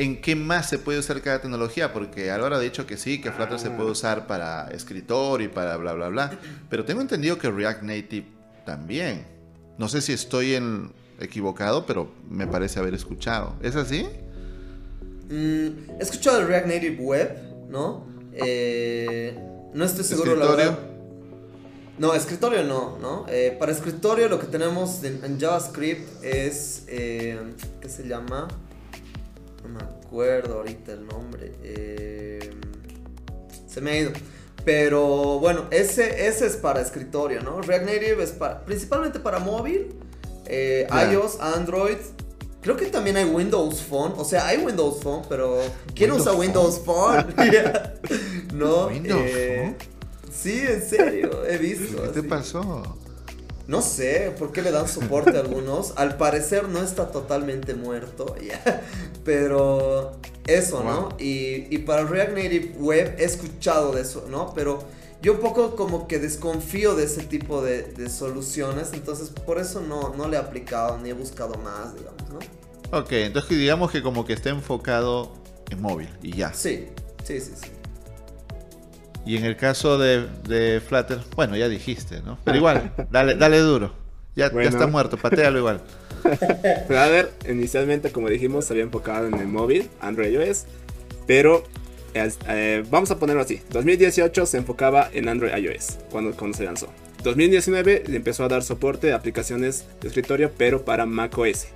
Speaker 1: en qué más se puede usar cada tecnología, porque Álvaro ha dicho que sí, que Flutter se puede usar para escritor y para bla, bla, bla, pero tengo entendido que React Native también. No sé si estoy en, equivocado, pero me parece haber escuchado. ¿Es así?
Speaker 3: Mm, he escuchado el React Native Web, ¿no? Eh, no estoy seguro, la verdad. No, escritorio no, ¿no? Eh, para escritorio lo que tenemos en, JavaScript es, eh, ¿qué se llama? No me acuerdo ahorita el nombre. Eh, se me ha ido. Pero bueno, ese, ese es para escritorio, ¿no? React Native es para, principalmente para móvil, iOS, Android. Creo que también hay Windows Phone. O sea, hay Windows Phone, pero ¿quién usa Windows Phone? ¿No?
Speaker 1: ¿Windows eh,
Speaker 3: Phone? Sí, en serio, he visto.
Speaker 1: ¿Qué te pasó?
Speaker 3: No sé por qué le dan soporte a algunos. Al parecer no está totalmente muerto. Pero eso, ¿no? Y, para React Native Web he escuchado de eso, ¿no? Pero yo un poco como que desconfío de ese tipo de, soluciones. Entonces por eso no, no le he aplicado ni he buscado más, digamos, ¿no?
Speaker 1: Ok, entonces digamos que como que está enfocado en móvil y ya.
Speaker 3: Sí, sí, sí, sí.
Speaker 1: Y en el caso de, Flutter, bueno, ya dijiste, ¿no? Pero igual, dale, dale duro. Ya, está muerto, patealo igual.
Speaker 2: Flutter, inicialmente, como dijimos, se había enfocado en el móvil, Android iOS, pero eh, vamos a ponerlo así. 2018 se enfocaba en Android iOS cuando, cuando se lanzó. 2019 le empezó a dar soporte a aplicaciones de escritorio, pero para macOS.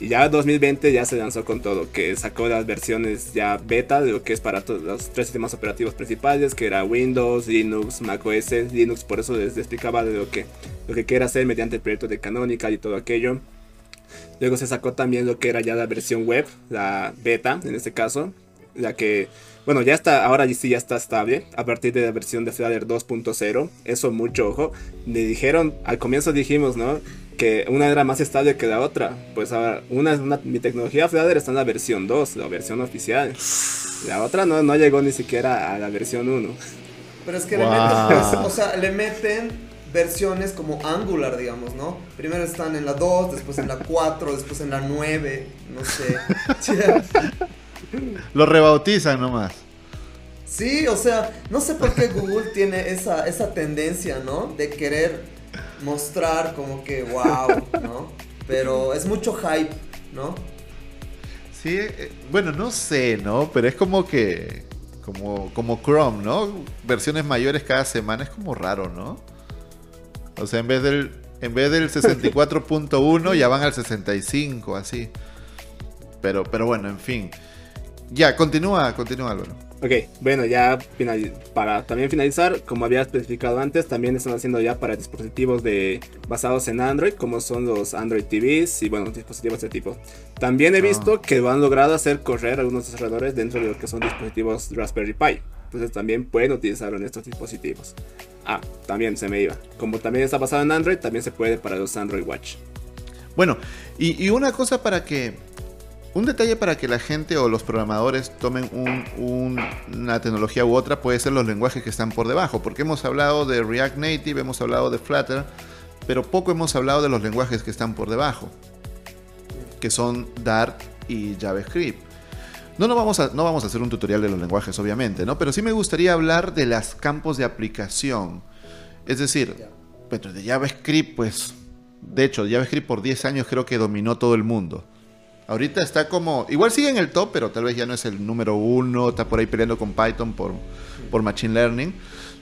Speaker 2: Y ya 2020 ya se lanzó con todo, que sacó las versiones ya beta de lo que es para todos los tres sistemas operativos principales, que era Windows, Linux, macOS, Linux, por eso les explicaba de lo que, lo que hacer mediante el proyecto de Canonical y todo aquello. Luego se sacó también lo que era ya la versión web, la beta en este caso, la que, bueno, ya está, ahora sí ya está estable, a partir de la versión de Flutter 2.0, eso mucho ojo, le dijeron, al comienzo dijimos, ¿no? que una era más estable que la otra. Pues ahora, una, una mi tecnología Flutter está en la versión 2, la versión oficial. La otra no, no llegó ni siquiera a la versión 1.
Speaker 3: Pero es que le meten, o sea, le meten versiones como Angular, digamos, ¿no? Primero están en la 2, después en la 4, después en la 9, no sé.
Speaker 1: Lo rebautizan nomás.
Speaker 3: Sí, o sea, no sé por qué Google tiene esa, esa tendencia, ¿no? De querer mostrar como que wow, ¿no? Pero es mucho hype, ¿no?
Speaker 1: Sí, eh, bueno, no sé, ¿no? Pero es como que, como, como Chrome, ¿no? Versiones mayores cada semana es como raro, ¿no? O sea, en vez del, en vez del 64.1 ya van al 65, así. Pero, pero bueno, en fin. Ya, continúa, continúa, Álvaro.
Speaker 2: Ok, bueno, ya para también finalizar, como había especificado antes, también están haciendo ya para dispositivos de basados en Android, como son los Android TVs y bueno, dispositivos de tipo. También he ah. visto que lo han logrado hacer correr algunos desarrolladores dentro de lo que son dispositivos Raspberry Pi. Entonces también pueden utilizarlo en estos dispositivos. Ah, también se me iba. Como también está basado en Android, también se puede para los Android Watch.
Speaker 1: Bueno, y una cosa para que un detalle para que la gente o los programadores tomen una tecnología u otra puede ser los lenguajes que están por debajo, porque hemos hablado de React Native, hemos hablado de Flutter, pero poco hemos hablado de los lenguajes que están por debajo, que son Dart y JavaScript. No, vamos a, no vamos a hacer un tutorial de los lenguajes, obviamente, ¿no? Pero sí me gustaría hablar de los campos de aplicación. Es decir, pero de JavaScript, pues De hecho, JavaScript por 10 años creo que dominó todo el mundo. Ahorita está como, igual sigue en el top, pero tal vez ya no es el número uno, está por ahí peleando con Python por, por Machine Learning,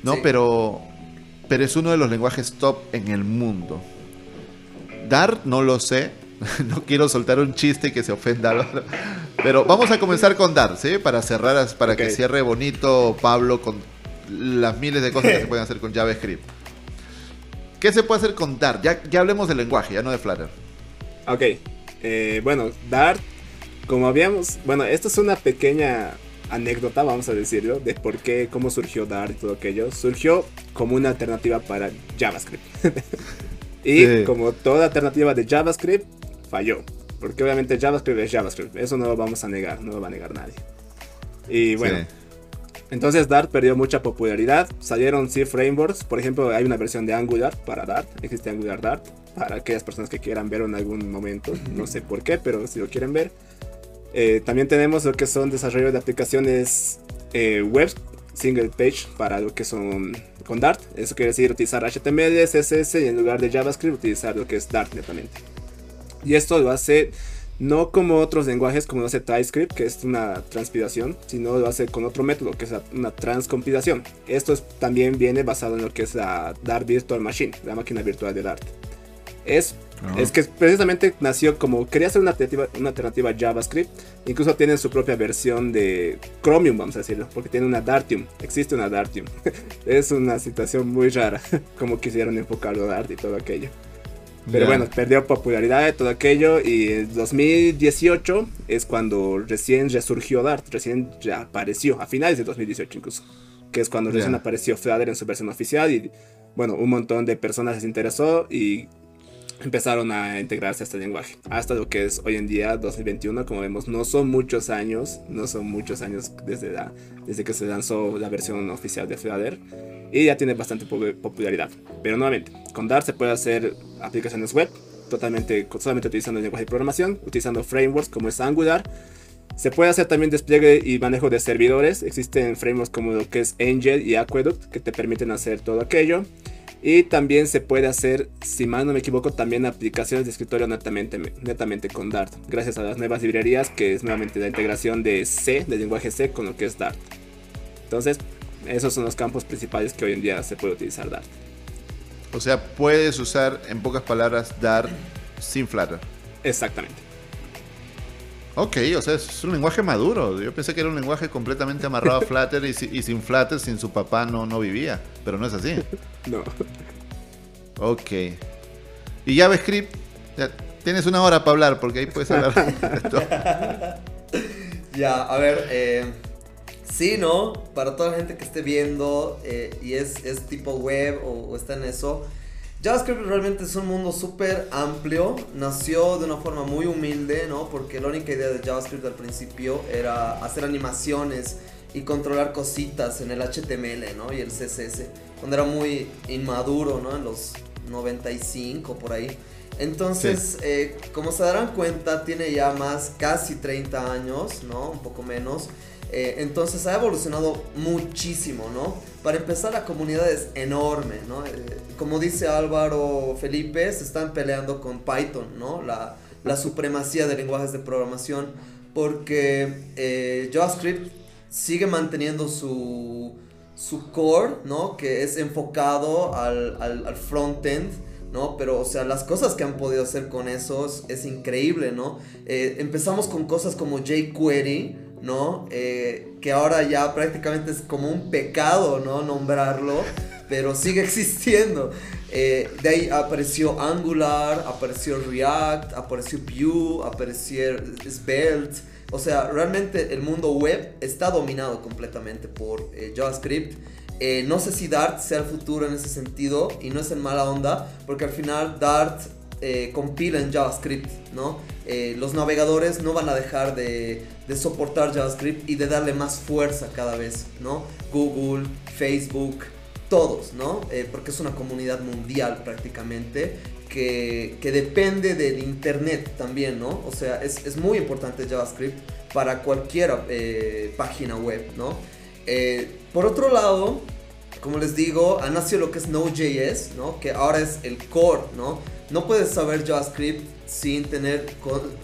Speaker 1: ¿no? Pero, pero es uno de los lenguajes top en el mundo. Dart no lo sé, no quiero soltar un chiste que se ofenda Pero vamos a comenzar con Dart, ¿sí? Para cerrar, para que cierre bonito Pablo con las miles de cosas que se pueden hacer con JavaScript. ¿Qué se puede hacer con Dart? Ya, ya hablemos del lenguaje, ya no de Flutter.
Speaker 2: Ok. Eh, bueno, Dart, como habíamos. Bueno, esto es una pequeña anécdota, vamos a decirlo, de por qué, cómo surgió Dart y todo aquello. Surgió como una alternativa para JavaScript. y como toda alternativa de JavaScript, falló. Porque obviamente JavaScript es JavaScript. Eso no lo vamos a negar, no lo va a negar nadie. Y bueno. Entonces Dart perdió mucha popularidad. Salieron C frameworks. Por ejemplo, hay una versión de Angular para Dart. Existe Angular Dart. Para aquellas personas que quieran verlo en algún momento. No sé por qué, pero si lo quieren ver. Eh, también tenemos lo que son desarrollos de aplicaciones eh, web single page para lo que son con Dart. Eso quiere decir utilizar HTML, CSS y en lugar de JavaScript utilizar lo que es Dart netamente. Y esto lo hace no como otros lenguajes como lo hace TypeScript, que es una transpilación, sino lo hace con otro método, que es una transcompilación. Esto también viene basado en lo que es la Dart Virtual Machine, la máquina virtual de Dart. Es, ah. es que precisamente nació como, quería hacer una alternativa, una alternativa a JavaScript, incluso tienen su propia versión de Chromium, vamos a decirlo, porque tiene una Dartium, existe una Dartium. es una situación muy rara, como quisieron enfocarlo a Dart y todo aquello. Pero bueno, perdió popularidad de todo aquello y en 2018 es cuando recién resurgió Dart, recién ya apareció, a finales de 2018 incluso, que es cuando recién apareció Flutter en su versión oficial y bueno, un montón de personas les interesó y empezaron a integrarse a este lenguaje. Hasta lo que es hoy en día, 2021, como vemos, no son muchos años, no son muchos años desde, la, desde que se lanzó la versión oficial de Flutter y ya tiene bastante popularidad. Pero nuevamente, con Dart se puede hacer aplicaciones web totalmente, solamente utilizando el lenguaje de programación, utilizando frameworks como es Angular. Se puede hacer también despliegue y manejo de servidores. Existen frameworks como lo que es Angel y Aqueduct que te permiten hacer todo aquello. Y también se puede hacer, si mal no me equivoco, también aplicaciones de escritorio netamente, netamente con Dart. Gracias a las nuevas librerías que es nuevamente la integración de C, del lenguaje C, con lo que es Dart. Entonces, esos son los campos principales que hoy en día se puede utilizar Dart.
Speaker 1: O sea, puedes usar, en pocas palabras, Dart sin Flutter.
Speaker 2: Exactamente.
Speaker 1: Ok, o sea, es un lenguaje maduro. Yo pensé que era un lenguaje completamente amarrado a Flutter y, sin Flutter, sin su papá, no, no vivía. Pero no es así.
Speaker 2: no.
Speaker 1: Ok. Y JavaScript, ya, tienes una hora para hablar, porque ahí puedes hablar de esto.
Speaker 3: Ya, a ver, eh, Sí, ¿no? Para toda la gente que esté viendo eh, y es, es, tipo web o, está en eso. JavaScript realmente es un mundo súper amplio. Nació de una forma muy humilde, ¿no? Porque la única idea de JavaScript al principio era hacer animaciones y controlar cositas en el HTML, ¿no? Y el CSS. Cuando era muy inmaduro, ¿no? En los 95 por ahí. Entonces, eh, como se darán cuenta, tiene ya más, casi 30 años, ¿no? Un poco menos. Eh, entonces ha evolucionado muchísimo, ¿no? Para empezar, la comunidad es enorme, ¿no? Eh, como dice Álvaro Felipe, se están peleando con Python, ¿no? La, supremacía de lenguajes de programación, porque eh, JavaScript sigue manteniendo su, su core, ¿no? Que es enfocado al, al, front-end. ¿no? Pero, o sea, las cosas que han podido hacer con eso es, increíble, ¿no? empezamos con cosas como jQuery, ¿no? Eh, que ahora ya prácticamente es como un pecado, ¿no? Nombrarlo, pero sigue existiendo. Eh, de ahí apareció Angular, apareció React, apareció Vue, apareció Svelte. O sea, realmente el mundo web está dominado completamente por eh, JavaScript. no sé si Dart sea el futuro en ese sentido y no es en mala onda, porque al final Dart compila en JavaScript, ¿no? los navegadores no van a dejar de, soportar JavaScript y de darle más fuerza cada vez, ¿no? Google, Facebook, todos, ¿no? Eh, porque es una comunidad mundial prácticamente que, depende del Internet también, ¿no? O sea, es, muy importante JavaScript para cualquier eh, página web, ¿no? Eh, por otro lado, como les digo, ha nacido lo que es Node.js, ¿no? Que ahora es el core, ¿no? No puedes saber JavaScript sin tener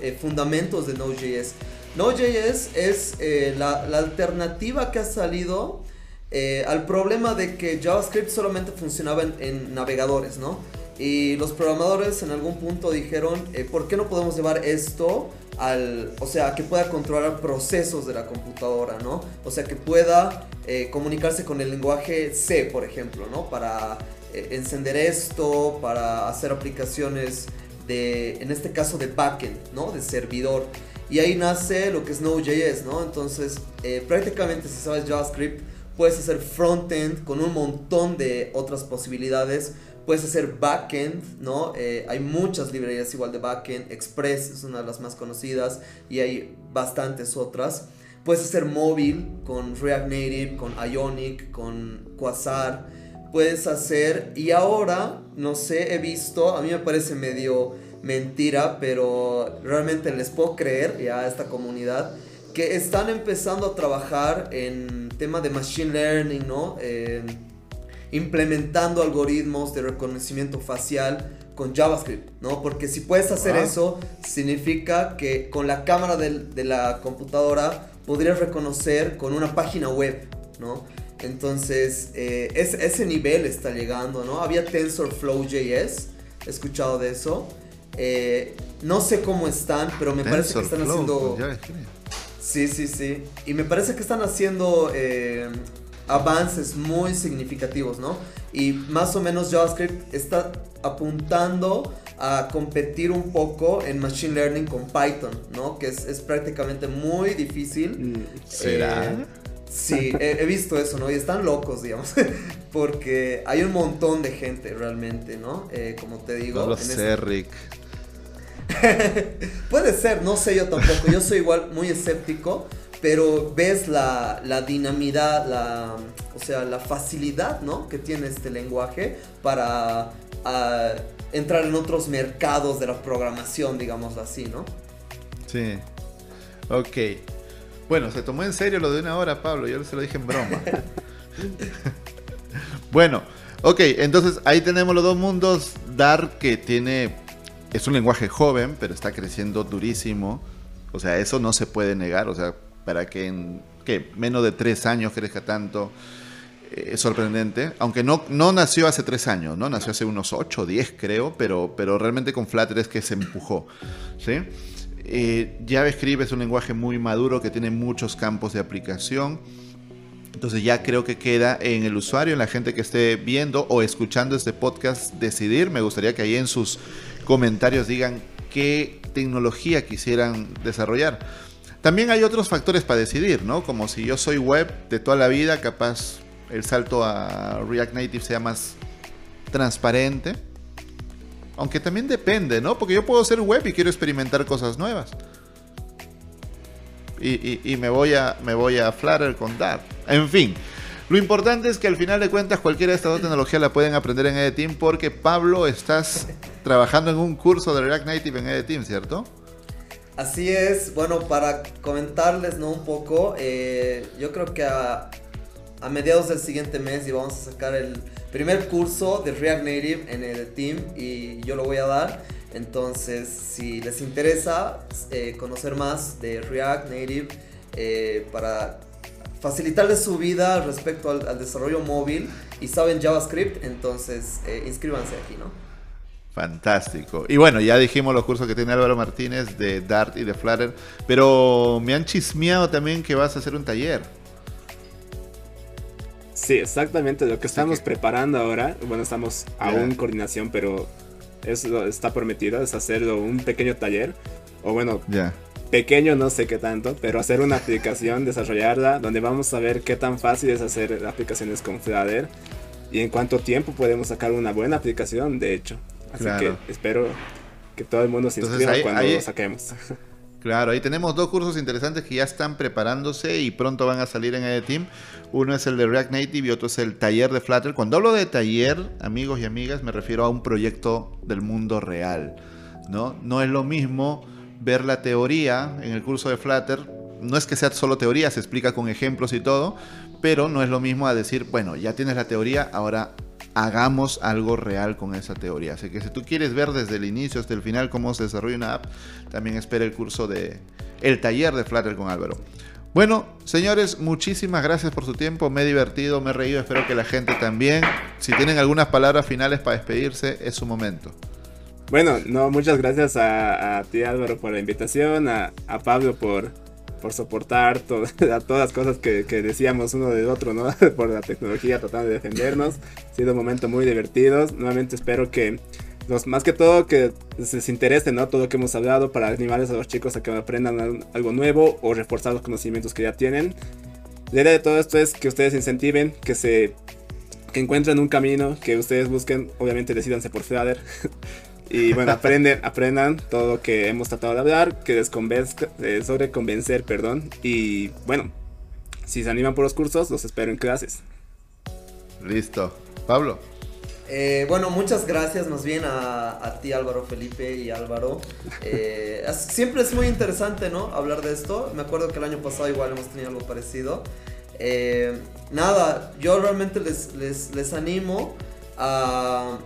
Speaker 3: eh, fundamentos de Node.js. Node.js es eh, la, alternativa que ha salido eh, al problema de que JavaScript solamente funcionaba en, navegadores, ¿no? Y los programadores en algún punto dijeron, ¿por qué no podemos llevar esto al, o sea, que pueda controlar procesos de la computadora, ¿no? O sea, que pueda comunicarse con el lenguaje C, por ejemplo, ¿no? Para encender esto, para hacer aplicaciones de, en este caso, de backend, ¿no? De servidor. Y ahí nace lo que es Node.js, ¿no? Entonces, eh, prácticamente si sabes JavaScript, puedes hacer frontend con un montón de otras posibilidades. Puedes hacer backend, ¿no? Eh, hay muchas librerías igual de backend. Express es una de las más conocidas y hay bastantes otras. Puedes hacer móvil con React Native, con Ionic, con Quasar. Puedes hacer, y ahora, no sé, he visto, a mí me parece medio mentira, pero realmente les puedo creer ya a esta comunidad que están empezando a trabajar en tema de machine learning, ¿no? implementando algoritmos de reconocimiento facial con JavaScript, ¿no? Porque si puedes hacer ah. eso, significa que con la cámara de, la computadora podrías reconocer con una página web, ¿no? Entonces, eh, ese nivel está llegando, ¿no? Había TensorFlow.js, he escuchado de eso. Eh, no sé cómo están, pero me parece que están haciendo. Pues sí, sí, sí. Y me parece que están haciendo eh, avances muy significativos, ¿no? Y más o menos JavaScript está apuntando a competir un poco en Machine Learning con Python, ¿no? Que es, prácticamente muy difícil.
Speaker 1: ¿Será?
Speaker 3: Eh, sí, he, visto eso, ¿no? Y están locos, digamos, porque hay un montón de gente realmente, ¿no? como te digo.
Speaker 1: No lo sé, Rick.
Speaker 3: Puede ser, no sé yo tampoco. Yo soy igual muy escéptico, pero ves la, la dinamidad, la, o sea, la facilidad, ¿no? Que tiene este lenguaje para entrar en otros mercados de la programación, digamos así, ¿no?
Speaker 1: Sí. Ok. Bueno, se tomó en serio lo de una hora, Pablo. Yo se lo dije en broma. bueno, ok. Entonces ahí tenemos los dos mundos. Dark que tiene es un lenguaje joven, pero está creciendo durísimo. O sea, eso no se puede negar. O sea, para que en menos de tres años crezca tanto, eh, es sorprendente. Aunque no, no nació hace tres años, ¿no? Nació hace unos ocho, diez creo, pero, pero realmente con Flutter es que se empujó. ¿sí? Eh, JavaScript es un lenguaje muy maduro que tiene muchos campos de aplicación. Entonces ya creo que queda en el usuario, en la gente que esté viendo o escuchando este podcast, decidir. Me gustaría que ahí en sus comentarios digan qué tecnología quisieran desarrollar. También hay otros factores para decidir, ¿no? Como si yo soy web de toda la vida, capaz el salto a React Native sea más transparente. Aunque también depende, ¿no? Porque yo puedo ser web y quiero experimentar cosas nuevas. Y, me, voy a, me voy a Flutter con Dart. En fin, lo importante es que al final de cuentas cualquiera de estas dos tecnologías la pueden aprender en EdTeam porque Pablo estás trabajando en un curso de React Native en EdTeam, ¿cierto?
Speaker 3: Así es, bueno, para comentarles ¿no? un poco, eh, yo creo que a, mediados del siguiente mes vamos a sacar el primer curso de React Native en EdTeam y yo lo voy a dar. Entonces, si les interesa eh, conocer más de React Native eh, para facilitarles su vida respecto al, desarrollo móvil y saben JavaScript, entonces eh, inscríbanse aquí, ¿no?
Speaker 1: Fantástico. Y bueno, ya dijimos los cursos que tiene Álvaro Martínez de Dart y de Flutter, pero me han chismeado también que vas a hacer un taller.
Speaker 2: Sí, exactamente lo que estamos preparando ahora. Bueno, estamos aún en coordinación, pero eso está prometido, es hacerlo un pequeño taller. O bueno, pequeño, no sé qué tanto, pero hacer una aplicación, desarrollarla, donde vamos a ver qué tan fácil es hacer aplicaciones con Flutter y en cuánto tiempo podemos sacar una buena aplicación, de hecho. Así que espero que todo el mundo se inscriba cuando lo saquemos.
Speaker 1: Claro, ahí tenemos dos cursos interesantes que ya están preparándose y pronto van a salir en EdTeam. Uno es el de React Native y otro es el taller de Flutter. Cuando hablo de taller, amigos y amigas, me refiero a un proyecto del mundo real. ¿no? no es lo mismo ver la teoría en el curso de Flutter. No es que sea solo teoría, se explica con ejemplos y todo, pero no es lo mismo a decir, bueno, ya tienes la teoría, ahora hagamos algo real con esa teoría. Así que si tú quieres ver desde el inicio hasta el final cómo se desarrolla una app, también espera el curso de el taller de Flutter con Álvaro. Bueno, señores, muchísimas gracias por su tiempo. Me he divertido, me he reído. Espero que la gente también. Si tienen algunas palabras finales para despedirse, es su momento.
Speaker 2: Bueno, no, muchas gracias a, ti Álvaro por la invitación, a, Pablo por, por soportar a todas las cosas que, decíamos uno del otro, ¿no? por la tecnología tratando de defendernos. Ha sido un momento muy divertido. Nuevamente espero que los, más que todo que les interese, ¿no? Todo lo que hemos hablado para animarles a los chicos a que aprendan algo nuevo o reforzar los conocimientos que ya tienen. La idea de todo esto es que ustedes incentiven, que se que encuentren un camino, que ustedes busquen, obviamente decidanse por Flutter. Y bueno, aprenden, aprendan todo lo que hemos tratado de hablar, que les convenzca, eh, sobre convencer, perdón. Y bueno, si se animan por los cursos, los espero en clases.
Speaker 1: Listo. Pablo.
Speaker 3: Eh, bueno, muchas gracias más bien a, ti Álvaro Felipe y Álvaro. Eh, siempre es muy interesante, ¿no? Hablar de esto. Me acuerdo que el año pasado igual hemos tenido algo parecido. nada, yo realmente les, les, les animo a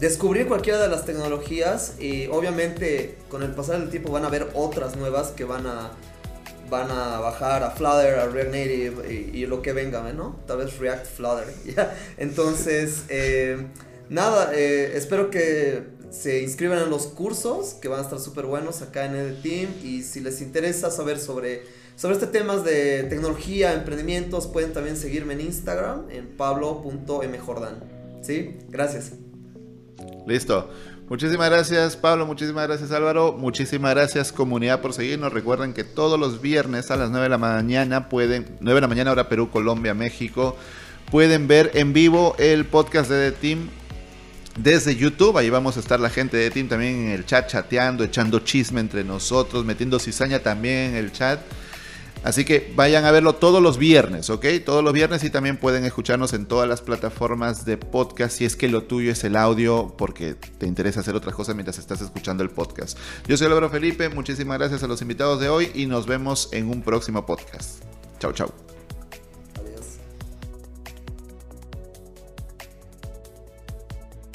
Speaker 3: descubrir cualquiera de las tecnologías y obviamente con el pasar del tiempo van a haber otras nuevas que van a van a bajar a Flutter, a React Native y, lo que venga, ¿no? Tal vez React Flutter. Entonces, eh, nada, eh, espero que se inscriban en los cursos que van a estar súper buenos acá en el team y si les interesa saber sobre, sobre este temas de tecnología, emprendimientos, pueden también seguirme en Instagram en pablo.mjordan. ¿Sí? Gracias.
Speaker 1: Listo. Muchísimas gracias Pablo, muchísimas gracias Álvaro, muchísimas gracias comunidad por seguirnos. Recuerden que todos los viernes a las 9 de la mañana pueden, 9 de la mañana hora Perú, Colombia, México, pueden ver en vivo el podcast de The Team desde YouTube. Ahí vamos a estar la gente de The Team también en el chat chateando, echando chisme entre nosotros, metiendo cizaña también en el chat. Así que vayan a verlo todos los viernes, ¿ok? Todos los viernes y también pueden escucharnos en todas las plataformas de podcast si es que lo tuyo es el audio porque te interesa hacer otras cosas mientras estás escuchando el podcast. Yo soy Álvaro Felipe, muchísimas gracias a los invitados de hoy y nos vemos en un próximo podcast. Chau, chau.